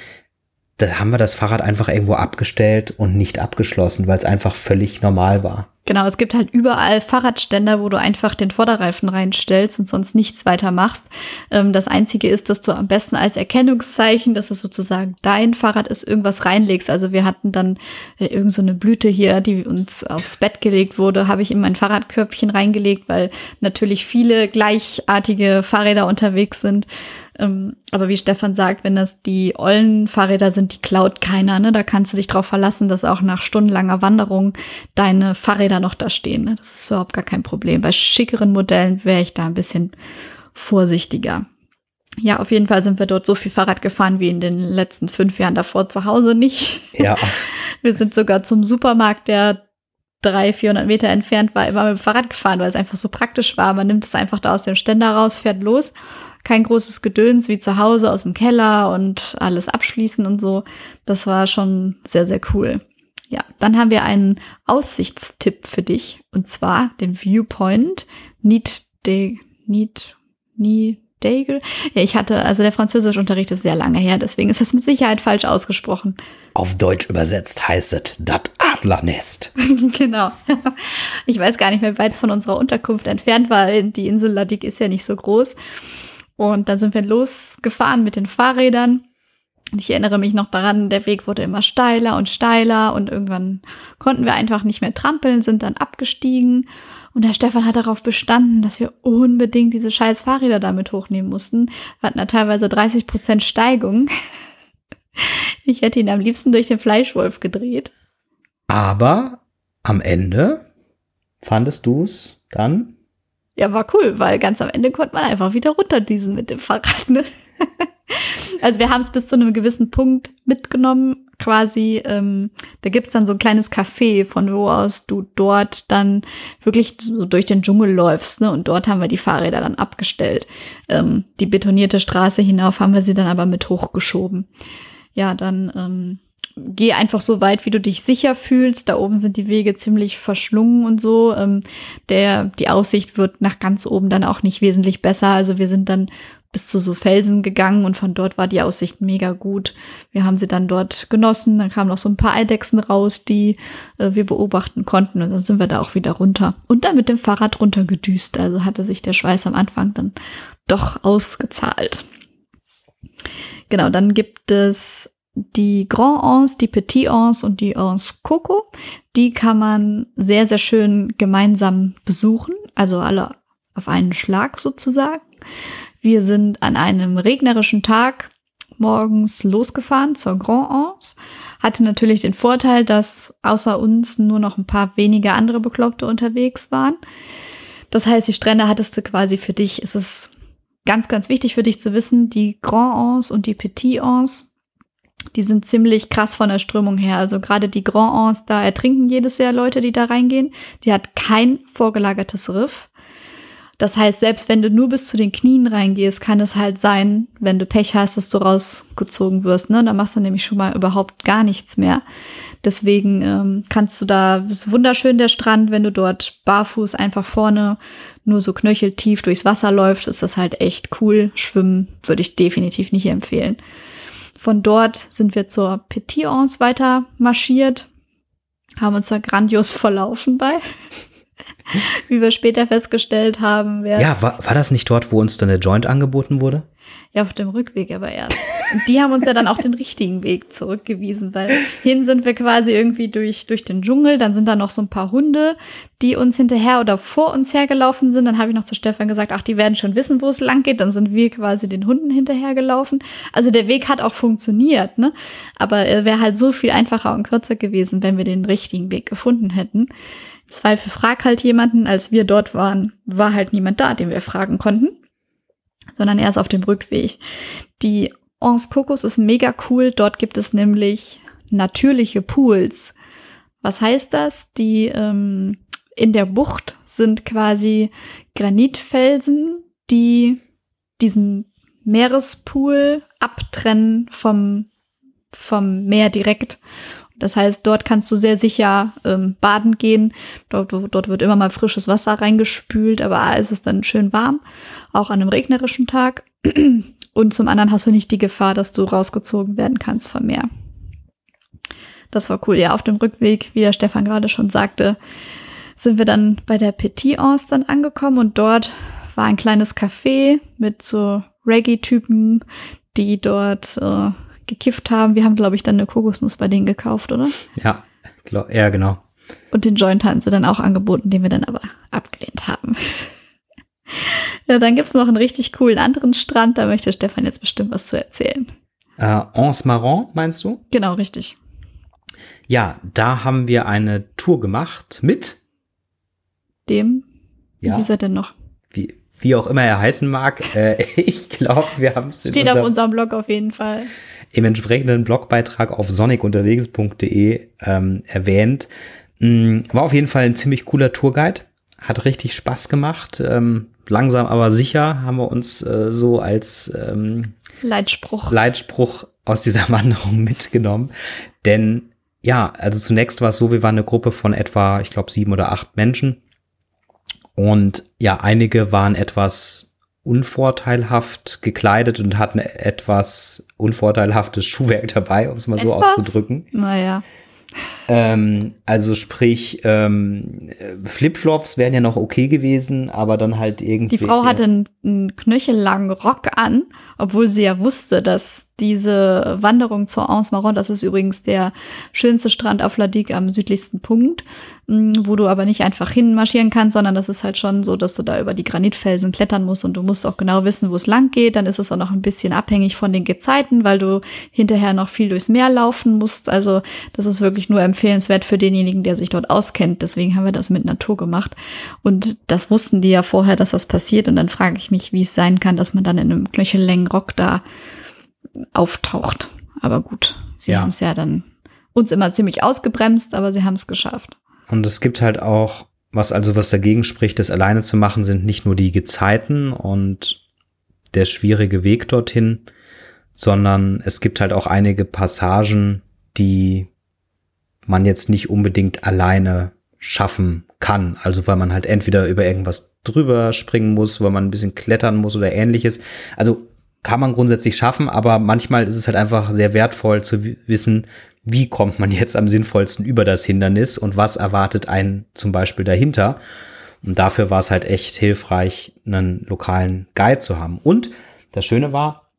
da haben wir das Fahrrad einfach irgendwo abgestellt und nicht abgeschlossen, weil es einfach völlig normal war. Genau, es gibt halt überall Fahrradständer, wo du einfach den Vorderreifen reinstellst und sonst nichts weiter machst. Ähm, das Einzige ist, dass du am besten als Erkennungszeichen, dass es sozusagen dein Fahrrad ist, irgendwas reinlegst. Also wir hatten dann äh, irgend so eine Blüte hier, die uns aufs Bett gelegt wurde, habe ich in mein Fahrradkörbchen reingelegt, weil natürlich viele gleichartige Fahrräder unterwegs sind. Ähm, aber wie Stefan sagt, wenn das die ollen Fahrräder sind, die klaut keiner. Ne? Da kannst du dich drauf verlassen, dass auch nach stundenlanger Wanderung deine Fahrräder noch da stehen. Ne? Das ist überhaupt gar kein Problem. Bei schickeren Modellen wäre ich da ein bisschen vorsichtiger. Ja, auf jeden Fall sind wir dort so viel Fahrrad gefahren wie in den letzten fünf Jahren davor zu Hause nicht. Ja. Wir sind sogar zum Supermarkt, der drei, 400 Meter entfernt war, immer mit dem Fahrrad gefahren, weil es einfach so praktisch war. Man nimmt es einfach da aus dem Ständer raus, fährt los kein großes Gedöns wie zu Hause aus dem Keller und alles abschließen und so. Das war schon sehr, sehr cool. Ja, dann haben wir einen Aussichtstipp für dich und zwar den Viewpoint Niet de Niet Nie Degel. Ja, ich hatte, also der Französischunterricht ist sehr lange her, deswegen ist das mit Sicherheit falsch ausgesprochen. Auf Deutsch übersetzt heißt es das Adlernest. genau. Ich weiß gar nicht mehr, wie weit es von unserer Unterkunft entfernt war. Die Insel Ladik ist ja nicht so groß. Und dann sind wir losgefahren mit den Fahrrädern. Ich erinnere mich noch daran, der Weg wurde immer steiler und steiler und irgendwann konnten wir einfach nicht mehr trampeln, sind dann abgestiegen. Und der Stefan hat darauf bestanden, dass wir unbedingt diese scheiß Fahrräder damit hochnehmen mussten. Wir hatten da teilweise 30 Prozent Steigung. Ich hätte ihn am liebsten durch den Fleischwolf gedreht. Aber am Ende fandest du es dann ja, war cool, weil ganz am Ende konnte man einfach wieder runterdüsen mit dem Fahrrad. Ne? also wir haben es bis zu einem gewissen Punkt mitgenommen, quasi. Ähm, da gibt's dann so ein kleines Café, von wo aus du dort dann wirklich so durch den Dschungel läufst. Ne? Und dort haben wir die Fahrräder dann abgestellt. Ähm, die betonierte Straße hinauf haben wir sie dann aber mit hochgeschoben. Ja, dann ähm, geh einfach so weit, wie du dich sicher fühlst. Da oben sind die Wege ziemlich verschlungen und so. Ähm, der, die Aussicht wird nach ganz oben dann auch nicht wesentlich besser. Also wir sind dann bis zu so Felsen gegangen und von dort war die Aussicht mega gut. Wir haben sie dann dort genossen, dann kamen noch so ein paar Eidechsen raus, die äh, wir beobachten konnten und dann sind wir da auch wieder runter und dann mit dem Fahrrad runtergedüst. Also hatte sich der Schweiß am Anfang dann doch ausgezahlt. Genau, dann gibt es die Grand Anse, die Petit Anse und die Anse Coco. Die kann man sehr, sehr schön gemeinsam besuchen, also alle auf einen Schlag sozusagen. Wir sind an einem regnerischen Tag morgens losgefahren zur Grand Anse. Hatte natürlich den Vorteil, dass außer uns nur noch ein paar wenige andere Bekloppte unterwegs waren. Das heißt, die Strände hattest du quasi für dich. Es ist ganz, ganz wichtig für dich zu wissen, die Grand Anse und die Petit Anse die sind ziemlich krass von der Strömung her. Also gerade die Grand Anse, da ertrinken jedes Jahr Leute, die da reingehen. Die hat kein vorgelagertes Riff. Das heißt, selbst wenn du nur bis zu den Knien reingehst, kann es halt sein, wenn du Pech hast, dass du rausgezogen wirst. Ne? Da machst du nämlich schon mal überhaupt gar nichts mehr. Deswegen ähm, kannst du da, ist wunderschön der Strand, wenn du dort barfuß einfach vorne nur so knöcheltief durchs Wasser läufst, ist das halt echt cool. Schwimmen würde ich definitiv nicht empfehlen. Von dort sind wir zur Petit Anse weiter marschiert, haben uns da grandios verlaufen bei. Wie wir später festgestellt haben. Ja, war, war das nicht dort, wo uns dann der Joint angeboten wurde? Ja, auf dem Rückweg aber erst. Und die haben uns ja dann auch den richtigen Weg zurückgewiesen, weil hin sind wir quasi irgendwie durch, durch den Dschungel, dann sind da noch so ein paar Hunde, die uns hinterher oder vor uns hergelaufen sind. Dann habe ich noch zu Stefan gesagt, ach, die werden schon wissen, wo es lang geht. Dann sind wir quasi den Hunden hinterhergelaufen. Also der Weg hat auch funktioniert, ne? Aber er wäre halt so viel einfacher und kürzer gewesen, wenn wir den richtigen Weg gefunden hätten. Zweifel frag halt jemanden, als wir dort waren, war halt niemand da, den wir fragen konnten sondern erst auf dem Rückweg. Die Anse Kokos ist mega cool. Dort gibt es nämlich natürliche Pools. Was heißt das? Die ähm, in der Bucht sind quasi Granitfelsen, die diesen Meerespool abtrennen vom, vom Meer direkt. Das heißt, dort kannst du sehr sicher ähm, baden gehen. Dort, dort wird immer mal frisches Wasser reingespült, aber A ist es dann schön warm, auch an einem regnerischen Tag. Und zum anderen hast du nicht die Gefahr, dass du rausgezogen werden kannst vom Meer. Das war cool. Ja, auf dem Rückweg, wie der Stefan gerade schon sagte, sind wir dann bei der Petit Anse dann angekommen und dort war ein kleines Café mit so Reggae-Typen, die dort äh, gekifft haben. Wir haben, glaube ich, dann eine Kokosnuss bei denen gekauft, oder? Ja, glaub, ja, genau. Und den Joint hatten sie dann auch angeboten, den wir dann aber abgelehnt haben. ja, dann gibt es noch einen richtig coolen anderen Strand, da möchte Stefan jetzt bestimmt was zu erzählen. Äh, Anse Marron, meinst du? Genau, richtig. Ja, da haben wir eine Tour gemacht mit dem. Ja. Wie ist er denn noch? Wie, wie auch immer er heißen mag. Äh, ich glaube, wir haben es. Steht auf unserem Blog auf jeden Fall im entsprechenden Blogbeitrag auf sonikunterwegs.de ähm, erwähnt. Mhm, war auf jeden Fall ein ziemlich cooler Tourguide. Hat richtig Spaß gemacht. Ähm, langsam aber sicher haben wir uns äh, so als ähm, Leitspruch. Leitspruch aus dieser Wanderung mitgenommen. Denn ja, also zunächst war es so, wir waren eine Gruppe von etwa, ich glaube, sieben oder acht Menschen. Und ja, einige waren etwas unvorteilhaft gekleidet und hatten etwas unvorteilhaftes Schuhwerk dabei, um es mal so etwas? auszudrücken. Naja. Ähm, also sprich, ähm, Flipflops wären ja noch okay gewesen, aber dann halt irgendwie. Die Frau hatte einen, einen knöchellangen Rock an, obwohl sie ja wusste, dass diese Wanderung zur Anse Marron, das ist übrigens der schönste Strand auf La am südlichsten Punkt, mm, wo du aber nicht einfach hinmarschieren kannst, sondern das ist halt schon so, dass du da über die Granitfelsen klettern musst und du musst auch genau wissen, wo es lang geht. Dann ist es auch noch ein bisschen abhängig von den Gezeiten, weil du hinterher noch viel durchs Meer laufen musst. Also das ist wirklich nur empfehlenswert für denjenigen, der sich dort auskennt. Deswegen haben wir das mit Natur gemacht. Und das wussten die ja vorher, dass das passiert. Und dann frage ich mich, wie es sein kann, dass man dann in einem knöchellängen Rock da auftaucht. Aber gut, sie ja. haben es ja dann uns immer ziemlich ausgebremst, aber sie haben es geschafft. Und es gibt halt auch, was also was dagegen spricht, das alleine zu machen, sind nicht nur die Gezeiten und der schwierige Weg dorthin, sondern es gibt halt auch einige Passagen, die man jetzt nicht unbedingt alleine schaffen kann. Also weil man halt entweder über irgendwas drüber springen muss, weil man ein bisschen klettern muss oder ähnliches. Also kann man grundsätzlich schaffen, aber manchmal ist es halt einfach sehr wertvoll zu wissen, wie kommt man jetzt am sinnvollsten über das Hindernis und was erwartet einen zum Beispiel dahinter. Und dafür war es halt echt hilfreich, einen lokalen Guide zu haben. Und das Schöne war,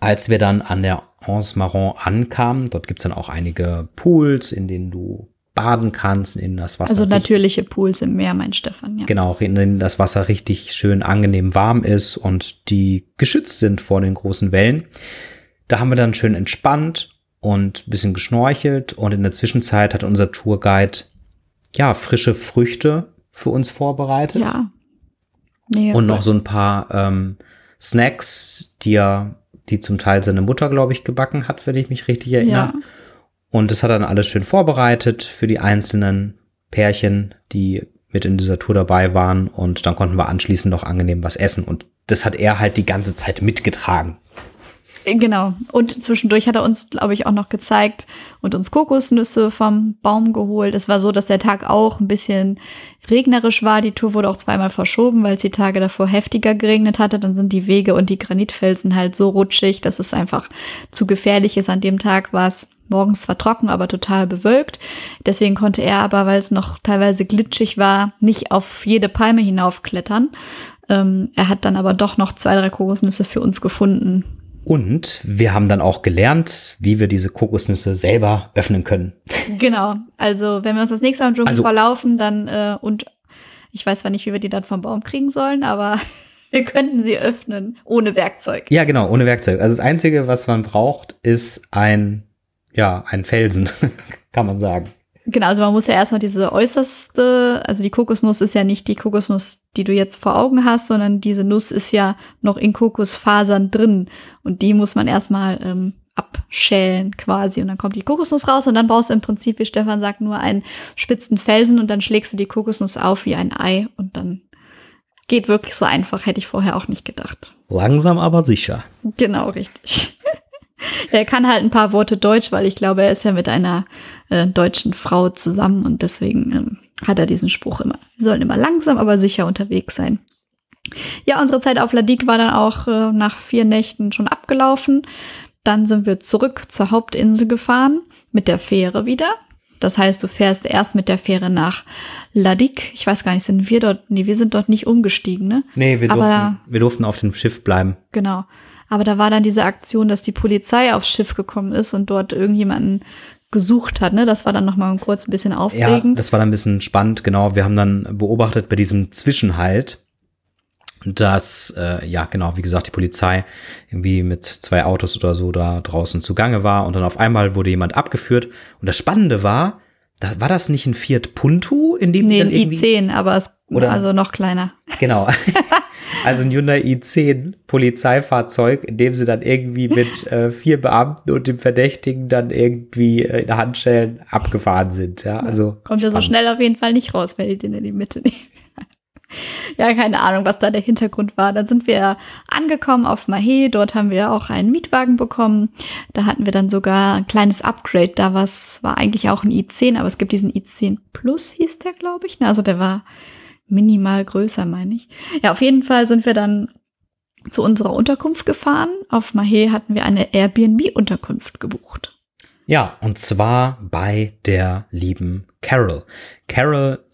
als wir dann an der Anse Marron ankamen, dort gibt's dann auch einige Pools, in denen du baden kannst, in das Wasser. Also natürliche Pools im Meer, mein Stefan, ja. Genau, in denen das Wasser richtig schön angenehm warm ist und die geschützt sind vor den großen Wellen. Da haben wir dann schön entspannt und bisschen geschnorchelt und in der Zwischenzeit hat unser Tourguide ja frische Früchte für uns vorbereitet. Ja. Nee, und noch so ein paar ähm, Snacks, die er, die zum Teil seine Mutter, glaube ich, gebacken hat, wenn ich mich richtig erinnere. Ja. Und das hat dann alles schön vorbereitet für die einzelnen Pärchen, die mit in dieser Tour dabei waren. Und dann konnten wir anschließend noch angenehm was essen. Und das hat er halt die ganze Zeit mitgetragen. Genau. Und zwischendurch hat er uns, glaube ich, auch noch gezeigt und uns Kokosnüsse vom Baum geholt. Es war so, dass der Tag auch ein bisschen regnerisch war. Die Tour wurde auch zweimal verschoben, weil es die Tage davor heftiger geregnet hatte. Dann sind die Wege und die Granitfelsen halt so rutschig, dass es einfach zu gefährlich ist. An dem Tag war es morgens zwar trocken, aber total bewölkt. Deswegen konnte er aber, weil es noch teilweise glitschig war, nicht auf jede Palme hinaufklettern. Ähm, er hat dann aber doch noch zwei, drei Kokosnüsse für uns gefunden und wir haben dann auch gelernt, wie wir diese Kokosnüsse selber öffnen können. Genau. Also wenn wir uns das nächste Mal im Dschungel also, verlaufen, dann äh, und ich weiß zwar nicht, wie wir die dann vom Baum kriegen sollen, aber wir könnten sie öffnen ohne Werkzeug. Ja, genau, ohne Werkzeug. Also das Einzige, was man braucht, ist ein, ja, ein Felsen, kann man sagen. Genau, also man muss ja erstmal diese äußerste, also die Kokosnuss ist ja nicht die Kokosnuss, die du jetzt vor Augen hast, sondern diese Nuss ist ja noch in Kokosfasern drin und die muss man erstmal ähm, abschälen quasi und dann kommt die Kokosnuss raus und dann brauchst du im Prinzip, wie Stefan sagt, nur einen spitzen Felsen und dann schlägst du die Kokosnuss auf wie ein Ei und dann geht wirklich so einfach, hätte ich vorher auch nicht gedacht. Langsam aber sicher. Genau, richtig. Er kann halt ein paar Worte Deutsch, weil ich glaube, er ist ja mit einer äh, deutschen Frau zusammen und deswegen ähm, hat er diesen Spruch immer. Wir sollen immer langsam, aber sicher unterwegs sein. Ja, unsere Zeit auf Ladik war dann auch äh, nach vier Nächten schon abgelaufen. Dann sind wir zurück zur Hauptinsel gefahren, mit der Fähre wieder. Das heißt, du fährst erst mit der Fähre nach Ladik. Ich weiß gar nicht, sind wir dort? Nee, wir sind dort nicht umgestiegen, ne? Nee, wir, durften, wir durften auf dem Schiff bleiben. Genau. Aber da war dann diese Aktion, dass die Polizei aufs Schiff gekommen ist und dort irgendjemanden gesucht hat. Ne? Das war dann noch mal kurz ein bisschen aufregend. Ja, das war dann ein bisschen spannend. Genau, wir haben dann beobachtet bei diesem Zwischenhalt, dass, äh, ja, genau, wie gesagt, die Polizei irgendwie mit zwei Autos oder so da draußen zugange war und dann auf einmal wurde jemand abgeführt. Und das Spannende war, da, war das nicht ein Fiat Punto, in dem nee, ein i10, aber es oder, also noch kleiner. Genau. Also ein Hyundai i10 Polizeifahrzeug, in dem sie dann irgendwie mit äh, vier Beamten und dem Verdächtigen dann irgendwie äh, in Handschellen abgefahren sind. Ja, also kommt ja so schnell auf jeden Fall nicht raus, wenn die den in die Mitte nehmen. ja, keine Ahnung, was da der Hintergrund war. Dann sind wir angekommen auf Mahé. Dort haben wir auch einen Mietwagen bekommen. Da hatten wir dann sogar ein kleines Upgrade. Da was war eigentlich auch ein i10, aber es gibt diesen i10 Plus, hieß der, glaube ich. Also der war minimal größer, meine ich. Ja, auf jeden Fall sind wir dann zu unserer Unterkunft gefahren. Auf Mahé hatten wir eine Airbnb-Unterkunft gebucht. Ja, und zwar bei der lieben Carol. Carol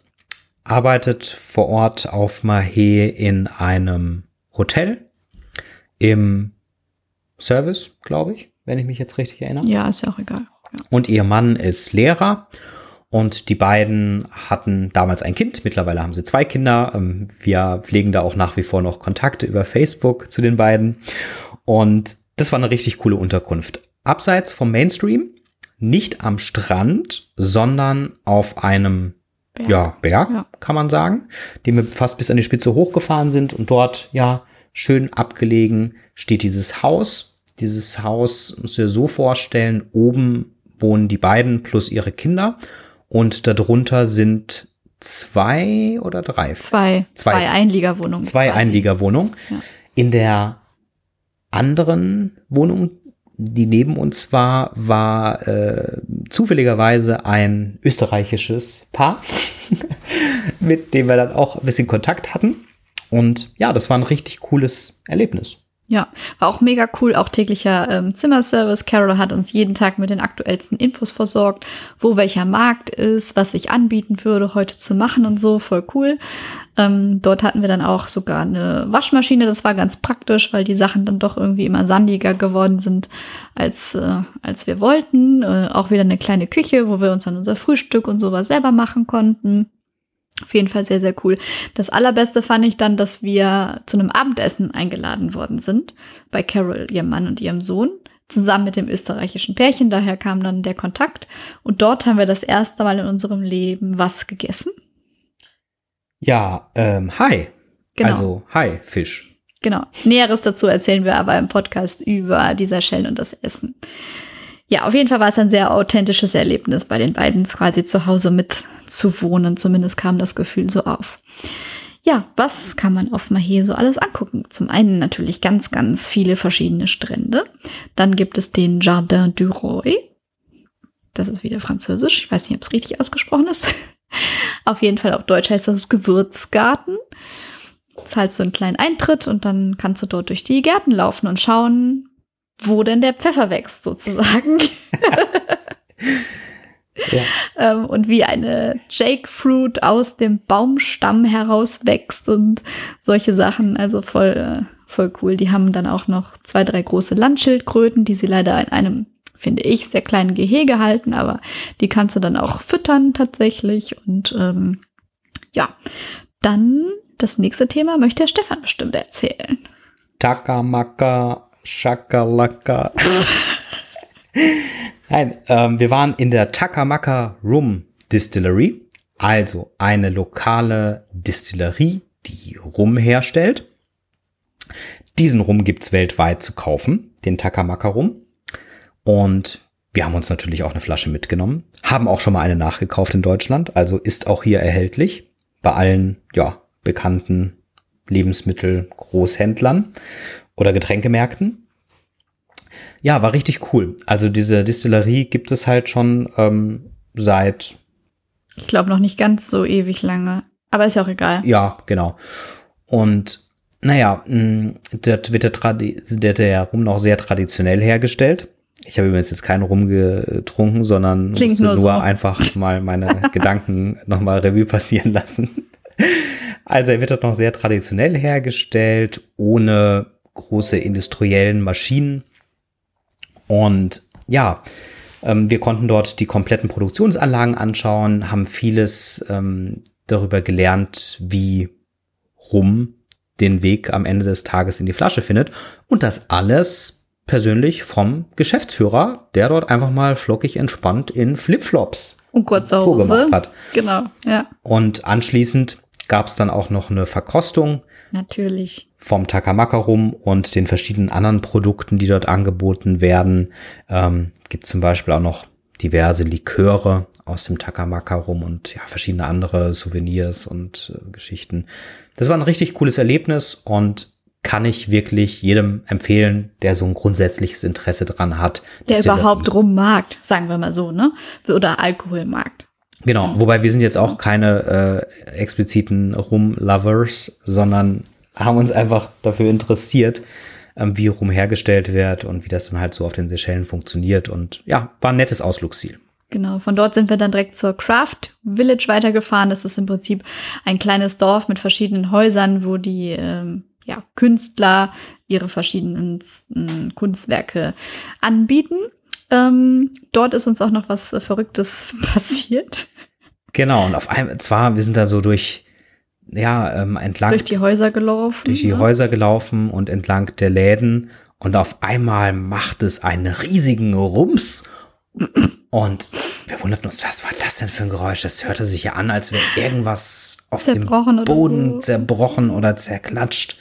arbeitet vor Ort auf Mahé in einem Hotel im Service, glaube ich, wenn ich mich jetzt richtig erinnere. Ja, ist ja auch egal. Ja. Und ihr Mann ist Lehrer und die beiden hatten damals ein Kind, mittlerweile haben sie zwei Kinder. Ähm, wir pflegen da auch nach wie vor noch Kontakte über Facebook zu den beiden. Und das war eine richtig coole Unterkunft. Abseits vom Mainstream, nicht am Strand, sondern auf einem Berg. Ja, Berg, ja. kann man sagen, dem wir fast bis an die Spitze hochgefahren sind und dort, ja, schön abgelegen steht dieses Haus. Dieses Haus muss ihr so vorstellen, oben wohnen die beiden plus ihre Kinder und darunter sind zwei oder drei? Zwei. Zwei, zwei Einliegerwohnungen. Zwei quasi. Einliegerwohnungen. Ja. In der anderen Wohnung die neben uns war, war äh, zufälligerweise ein österreichisches Paar, mit dem wir dann auch ein bisschen Kontakt hatten. Und ja, das war ein richtig cooles Erlebnis. Ja, war auch mega cool, auch täglicher ähm, Zimmerservice. Carol hat uns jeden Tag mit den aktuellsten Infos versorgt, wo welcher Markt ist, was ich anbieten würde, heute zu machen und so, voll cool. Ähm, dort hatten wir dann auch sogar eine Waschmaschine, das war ganz praktisch, weil die Sachen dann doch irgendwie immer sandiger geworden sind, als, äh, als wir wollten. Äh, auch wieder eine kleine Küche, wo wir uns dann unser Frühstück und sowas selber machen konnten. Auf jeden Fall sehr, sehr cool. Das allerbeste fand ich dann, dass wir zu einem Abendessen eingeladen worden sind bei Carol, ihrem Mann und ihrem Sohn, zusammen mit dem österreichischen Pärchen. Daher kam dann der Kontakt. Und dort haben wir das erste Mal in unserem Leben was gegessen. Ja, ähm, hi. Genau. Also, hi, Fisch. Genau. Näheres dazu erzählen wir aber im Podcast über die Seychellen und das Essen. Ja, auf jeden Fall war es ein sehr authentisches Erlebnis, bei den beiden quasi zu Hause mitzuwohnen. Zumindest kam das Gefühl so auf. Ja, was kann man auf Mahé so alles angucken? Zum einen natürlich ganz, ganz viele verschiedene Strände. Dann gibt es den Jardin du Roy. Das ist wieder französisch. Ich weiß nicht, ob es richtig ausgesprochen ist. auf jeden Fall auf Deutsch heißt das Gewürzgarten. Zahlst du einen kleinen Eintritt und dann kannst du dort durch die Gärten laufen und schauen, wo denn der Pfeffer wächst, sozusagen. ja. ähm, und wie eine Jakefruit aus dem Baumstamm heraus wächst und solche Sachen. Also voll, äh, voll cool. Die haben dann auch noch zwei, drei große Landschildkröten, die sie leider in einem, finde ich, sehr kleinen Gehege halten, aber die kannst du dann auch füttern tatsächlich. Und ähm, ja, dann das nächste Thema möchte der Stefan bestimmt erzählen. Takamaka Shakalaka. Nein, ähm, wir waren in der Takamaka Rum Distillery, also eine lokale Distillerie, die Rum herstellt. Diesen Rum gibt's weltweit zu kaufen, den Takamaka Rum. Und wir haben uns natürlich auch eine Flasche mitgenommen, haben auch schon mal eine nachgekauft in Deutschland, also ist auch hier erhältlich bei allen ja, bekannten Lebensmittel Großhändlern oder Getränkemärkten. Ja, war richtig cool. Also diese Distillerie gibt es halt schon ähm, seit. Ich glaube noch nicht ganz so ewig lange. Aber ist ja auch egal. Ja, genau. Und naja, dort wird der, Tradi der, der Rum noch sehr traditionell hergestellt. Ich habe übrigens jetzt keinen Rum getrunken, sondern Klingt nur, nur so. einfach mal meine Gedanken nochmal Revue passieren lassen. Also er wird dort noch sehr traditionell hergestellt, ohne große industriellen Maschinen. Und ja, ähm, wir konnten dort die kompletten Produktionsanlagen anschauen, haben vieles ähm, darüber gelernt, wie rum den Weg am Ende des Tages in die Flasche findet. Und das alles persönlich vom Geschäftsführer, der dort einfach mal flockig entspannt in Flipflops und kurzer Hose gemacht hat. Genau, ja. Und anschließend gab es dann auch noch eine Verkostung. Natürlich vom Takamaka rum und den verschiedenen anderen Produkten, die dort angeboten werden. Ähm, gibt zum Beispiel auch noch diverse Liköre aus dem Takamaka rum und ja, verschiedene andere Souvenirs und äh, Geschichten. Das war ein richtig cooles Erlebnis und kann ich wirklich jedem empfehlen, der so ein grundsätzliches Interesse dran hat. Der überhaupt rum mag, sagen wir mal so, ne? Oder Alkohol mag. Genau, wobei wir sind jetzt auch keine äh, expliziten Rum-Lovers, sondern haben uns einfach dafür interessiert, ähm, wie Rum hergestellt wird und wie das dann halt so auf den Seychellen funktioniert. Und ja, war ein nettes Ausflugsziel. Genau, von dort sind wir dann direkt zur Craft Village weitergefahren. Das ist im Prinzip ein kleines Dorf mit verschiedenen Häusern, wo die ähm, ja, Künstler ihre verschiedenen Kunstwerke anbieten. Ähm, dort ist uns auch noch was Verrücktes passiert. Genau, und auf einmal, zwar, wir sind da so durch ja, ähm, entlang. Durch die Häuser gelaufen. Durch die ja. Häuser gelaufen und entlang der Läden. Und auf einmal macht es einen riesigen Rums. Und wir wunderten uns, was war das denn für ein Geräusch? Das hörte sich ja an, als wäre irgendwas auf dem Boden so. zerbrochen oder zerklatscht.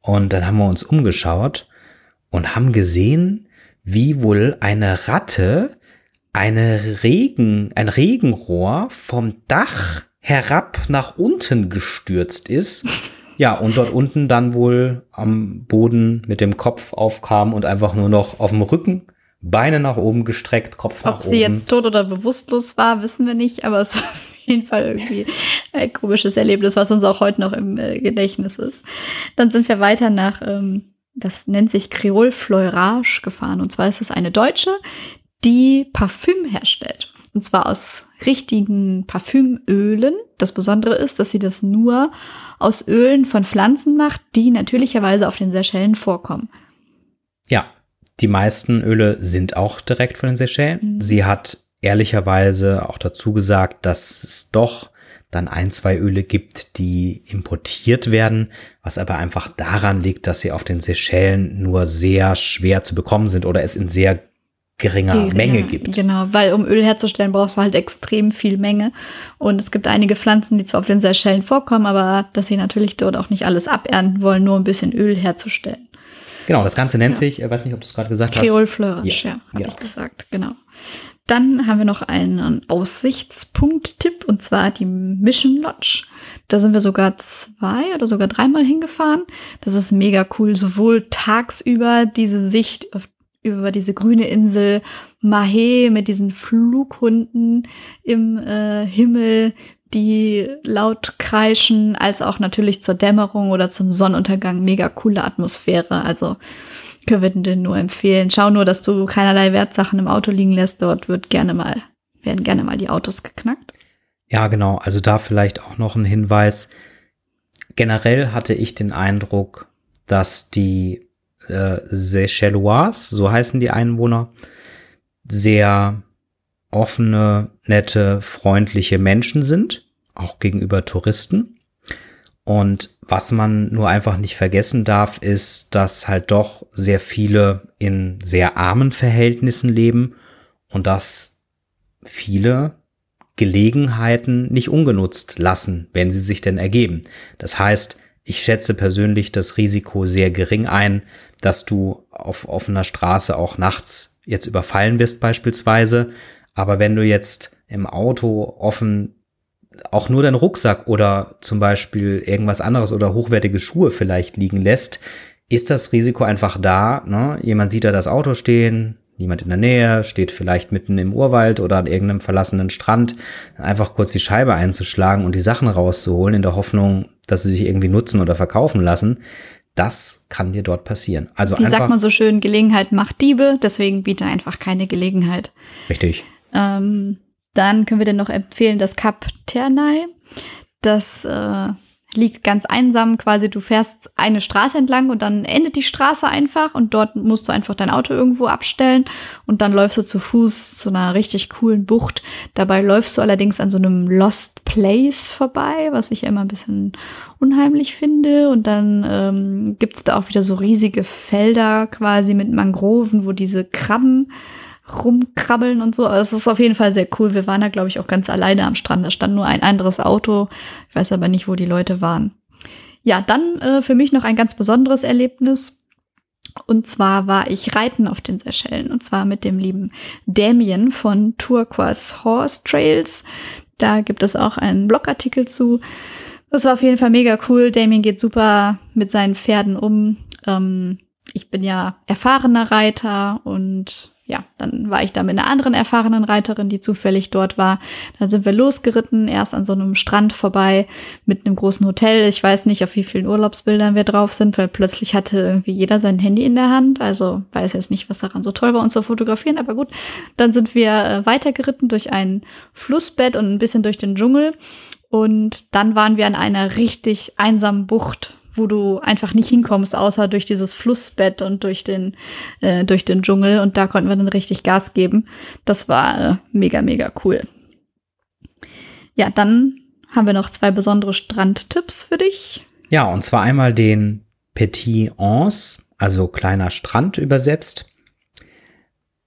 Und dann haben wir uns umgeschaut und haben gesehen, wie wohl eine Ratte eine Regen, ein Regenrohr vom Dach herab nach unten gestürzt ist. Ja, und dort unten dann wohl am Boden mit dem Kopf aufkam und einfach nur noch auf dem Rücken, Beine nach oben gestreckt, Kopf nach Ob oben. sie jetzt tot oder bewusstlos war, wissen wir nicht, aber es war auf jeden Fall irgendwie ein komisches Erlebnis, was uns auch heute noch im äh, Gedächtnis ist. Dann sind wir weiter nach, ähm, das nennt sich Creole Fleurage gefahren. Und zwar ist es eine Deutsche, die Parfüm herstellt. Und zwar aus richtigen Parfümölen. Das Besondere ist, dass sie das nur aus Ölen von Pflanzen macht, die natürlicherweise auf den Seychellen vorkommen. Ja, die meisten Öle sind auch direkt von den Seychellen. Mhm. Sie hat ehrlicherweise auch dazu gesagt, dass es doch dann ein, zwei Öle gibt, die importiert werden, was aber einfach daran liegt, dass sie auf den Seychellen nur sehr schwer zu bekommen sind oder es in sehr geringer Geringer, Menge gibt. Genau, weil um Öl herzustellen, brauchst du halt extrem viel Menge. Und es gibt einige Pflanzen, die zwar auf den Seychellen vorkommen, aber dass sie natürlich dort auch nicht alles abernten wollen, nur ein bisschen Öl herzustellen. Genau, das Ganze nennt Ja. sich, ich weiß nicht, ob du es gerade gesagt Creole hast. Fleurish, Ja, ja, habe ja. ich gesagt, genau. Dann haben wir noch einen Aussichtspunkt-Tipp und zwar die Mission Lodge. Da sind wir sogar zwei oder sogar dreimal hingefahren. Das ist mega cool, sowohl tagsüber diese Sicht auf, über diese grüne Insel Mahé mit diesen Flughunden im äh, Himmel, die laut kreischen, als auch natürlich zur Dämmerung oder zum Sonnenuntergang. Mega coole Atmosphäre. Also können wir dir nur empfehlen. Schau nur, dass du keinerlei Wertsachen im Auto liegen lässt. Dort wird gerne mal, werden gerne mal die Autos geknackt. Ja, genau. Also da vielleicht auch noch ein Hinweis. Generell hatte ich den Eindruck, dass die äh, Seychellois, so heißen die Einwohner, sehr offene, nette, freundliche Menschen sind, auch gegenüber Touristen. Und was man nur einfach nicht vergessen darf, ist, dass halt doch sehr viele in sehr armen Verhältnissen leben und dass viele Gelegenheiten nicht ungenutzt lassen, wenn sie sich denn ergeben. Das heißt, ich schätze persönlich das Risiko sehr gering ein, dass du auf offener Straße auch nachts jetzt überfallen wirst beispielsweise. Aber wenn du jetzt im Auto offen auch nur deinen Rucksack oder zum Beispiel irgendwas anderes oder hochwertige Schuhe vielleicht liegen lässt, ist das Risiko einfach da. Ne? Jemand sieht da das Auto stehen, niemand in der Nähe, steht vielleicht mitten im Urwald oder an irgendeinem verlassenen Strand, einfach kurz die Scheibe einzuschlagen und die Sachen rauszuholen in der Hoffnung, dass sie sich irgendwie nutzen oder verkaufen lassen. Das kann dir dort passieren. Also Wie einfach sagt man so schön, Gelegenheit macht Diebe, deswegen biete einfach keine Gelegenheit. richtig. Ähm, dann können wir dir noch empfehlen, das Kap Ternay. Das äh, liegt ganz einsam quasi. Du fährst eine Straße entlang und dann endet die Straße einfach und dort musst du einfach dein Auto irgendwo abstellen und dann läufst du zu Fuß zu einer richtig coolen Bucht. Dabei läufst du allerdings an so einem Lost Place vorbei, was ich immer ein bisschen unheimlich finde. Und dann ähm, gibt es da auch wieder so riesige Felder quasi mit Mangroven, wo diese Krabben rumkrabbeln und so. Aber es ist auf jeden Fall sehr cool. Wir waren da, glaube ich, auch ganz alleine am Strand. Da stand nur ein anderes Auto. Ich weiß aber nicht, wo die Leute waren. Ja, dann äh, für mich noch ein ganz besonderes Erlebnis. Und zwar war ich reiten auf den Seychellen. Und zwar mit dem lieben Damien von Turquoise Horse Trails. Da gibt es auch einen Blogartikel zu. Das war auf jeden Fall mega cool. Damien geht super mit seinen Pferden um. Ähm, ich bin ja erfahrener Reiter und ja, dann war ich da mit einer anderen erfahrenen Reiterin, die zufällig dort war. Dann sind wir losgeritten, erst an so einem Strand vorbei mit einem großen Hotel. Ich weiß nicht, auf wie vielen Urlaubsbildern wir drauf sind, weil plötzlich hatte irgendwie jeder sein Handy in der Hand. Also weiß jetzt nicht, was daran so toll war, uns zu fotografieren, aber gut. Dann sind wir äh, weitergeritten durch ein Flussbett und ein bisschen durch den Dschungel. Und dann waren wir an einer richtig einsamen Bucht, wo du einfach nicht hinkommst, außer durch dieses Flussbett und durch den, äh, durch den Dschungel. Und da konnten wir dann richtig Gas geben. Das war äh, mega, mega cool. Ja, dann haben wir noch zwei besondere Strandtipps für dich. Ja, und zwar einmal den Petit Anse, also kleiner Strand übersetzt.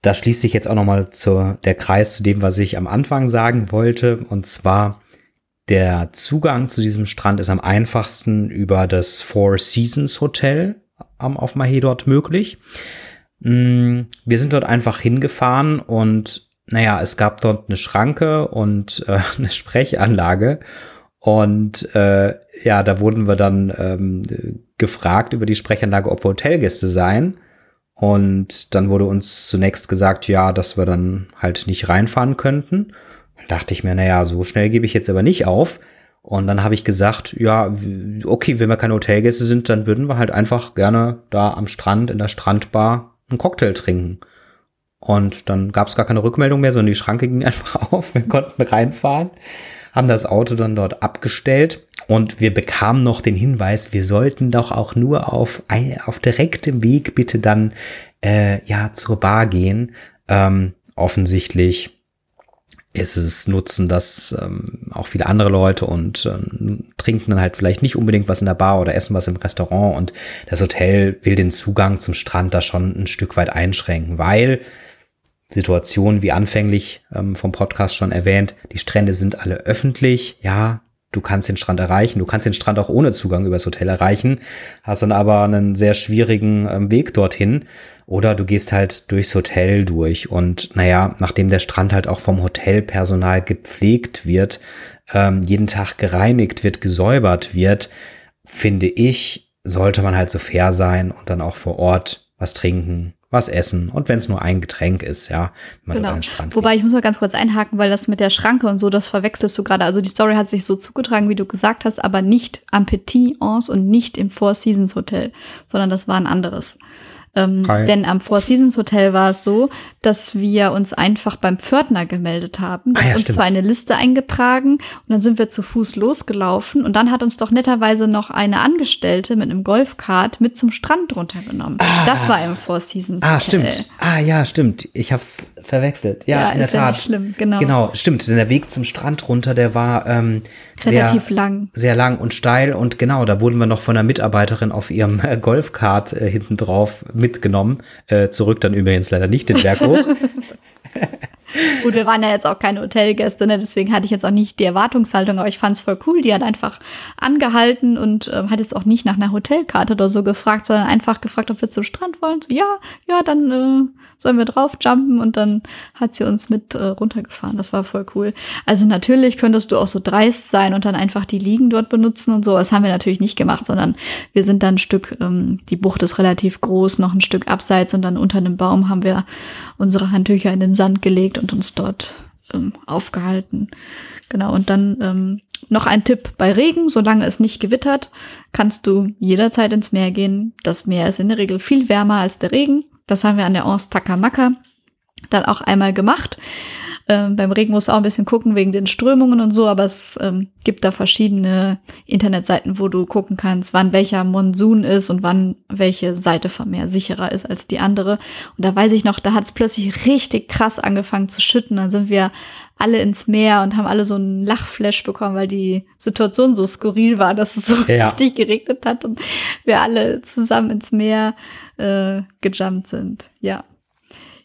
Da schließt sich jetzt auch nochmal zu der Kreis zu dem, was ich am Anfang sagen wollte. Und zwar der Zugang zu diesem Strand ist am einfachsten über das Four Seasons Hotel am auf Mahé dort möglich. Mm, Wir sind dort einfach hingefahren und naja, es gab dort eine Schranke und äh, eine Sprechanlage. Und äh, ja, da wurden wir dann ähm, gefragt über die Sprechanlage, ob wir Hotelgäste seien. Und dann wurde uns zunächst gesagt, ja, dass wir dann halt nicht reinfahren könnten. Dachte ich mir, naja, so schnell gebe ich jetzt aber nicht auf. Und dann habe ich gesagt, ja, okay, wenn wir keine Hotelgäste sind, dann würden wir halt einfach gerne da am Strand in der Strandbar einen Cocktail trinken. Und dann gab es gar keine Rückmeldung mehr, sondern die Schranke ging einfach auf. Wir konnten reinfahren, haben das Auto dann dort abgestellt und wir bekamen noch den Hinweis, wir sollten doch auch nur auf, auf direktem Weg bitte dann äh, ja zur Bar gehen. Ähm, offensichtlich ist es nutzen das ähm, auch viele andere Leute und ähm, trinken dann halt vielleicht nicht unbedingt was in der Bar oder essen was im Restaurant und das Hotel will den Zugang zum Strand da schon ein Stück weit einschränken, weil Situation wie anfänglich ähm, vom Podcast schon erwähnt, die Strände sind alle öffentlich, ja, du kannst den Strand erreichen, du kannst den Strand auch ohne Zugang übers Hotel erreichen, hast dann aber einen sehr schwierigen ähm, Weg dorthin. Oder du gehst halt durchs Hotel durch und naja, nachdem der Strand halt auch vom Hotelpersonal gepflegt wird, ähm, jeden Tag gereinigt wird, gesäubert wird, finde ich, sollte man halt so fair sein und dann auch vor Ort was trinken, was essen und wenn es nur ein Getränk ist, ja, wenn man genau. Wobei ich muss mal ganz kurz einhaken, weil das mit der Schranke und so, das verwechselst du gerade. Also die Story hat sich so zugetragen, wie du gesagt hast, aber nicht am Petit Anse und nicht im Four Seasons Hotel, sondern das war ein anderes. Ähm, denn am Four Seasons Hotel war es so, dass wir uns einfach beim Pförtner gemeldet haben. Ah, ja, uns zwar eine Liste eingetragen und dann sind wir zu Fuß losgelaufen und dann hat uns doch netterweise noch eine Angestellte mit einem Golfkart mit zum Strand runtergenommen. Ah, das war im Four Seasons ah, Hotel. Ah, stimmt. Ah, ja, stimmt. Ich hab's verwechselt. Ja, ja in der Tat. schlimm, genau. Genau, stimmt. Denn der Weg zum Strand runter, der war ähm, relativ sehr, lang. Sehr lang und steil und genau, da wurden wir noch von einer Mitarbeiterin auf ihrem äh, Golfkart äh, hinten drauf mitgenommen. Äh, zurück dann übrigens leider nicht den Berg hoch. Gut, wir waren ja jetzt auch keine Hotelgäste, ne? deswegen hatte ich jetzt auch nicht die Erwartungshaltung, aber ich fand es voll cool. Die hat einfach angehalten und ähm, hat jetzt auch nicht nach einer Hotelkarte oder so gefragt, sondern einfach gefragt, ob wir zum Strand wollen. So, ja, ja, dann äh, sollen wir drauf jumpen und dann hat sie uns mit äh, runtergefahren. Das war voll cool. Also natürlich könntest du auch so dreist sein und dann einfach die Liegen dort benutzen und so. Das haben wir natürlich nicht gemacht, sondern wir sind dann ein Stück, ähm, die Bucht ist relativ groß, noch ein Stück abseits und dann unter einem Baum haben wir unsere Handtücher in den Sand gelegt und uns dort ähm, aufgehalten. Genau, und dann ähm, noch ein Tipp bei Regen, solange es nicht gewittert, kannst du jederzeit ins Meer gehen. Das Meer ist in der Regel viel wärmer als der Regen. Das haben wir an der Anse Takamaka dann auch einmal gemacht. Ähm, beim Regen musst du auch ein bisschen gucken wegen den Strömungen und so, aber es ähm, gibt da verschiedene Internetseiten, wo du gucken kannst, wann welcher Monsun ist und wann welche Seite vom Meer sicherer ist als die andere. Und da weiß ich noch, da hat es plötzlich richtig krass angefangen zu schütten. Dann sind wir alle ins Meer und haben alle so einen Lachflash bekommen, weil die Situation so skurril war, dass es so ja. richtig geregnet hat und wir alle zusammen ins Meer äh, gejumpt sind. Ja.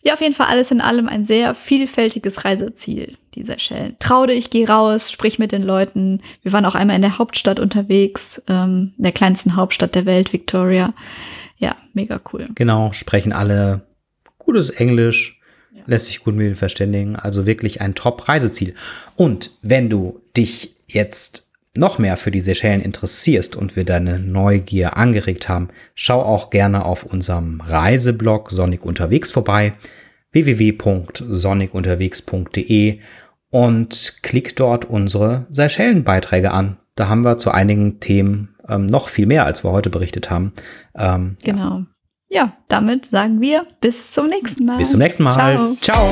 Ja, auf jeden Fall alles in allem ein sehr vielfältiges Reiseziel, die Seychellen. Trau dich, geh raus, sprich mit den Leuten. Wir waren auch einmal in der Hauptstadt unterwegs, ähm, der kleinsten Hauptstadt der Welt, Victoria. Ja, mega cool. Genau, sprechen alle gutes Englisch, ja. lässt sich gut mit ihnen verständigen. Also wirklich ein Top-Reiseziel. Und wenn du dich jetzt noch mehr für die Seychellen interessierst und wir deine Neugier angeregt haben, schau auch gerne auf unserem Reiseblog Sonic unterwegs vorbei www.sonikunterwegs.de und klick dort unsere Seychellen-Beiträge an. Da haben wir zu einigen Themen ähm, noch viel mehr, als wir heute berichtet haben. Ähm, genau. Ja. ja, damit sagen wir bis zum nächsten Mal. Bis zum nächsten Mal. Ciao. Ciao.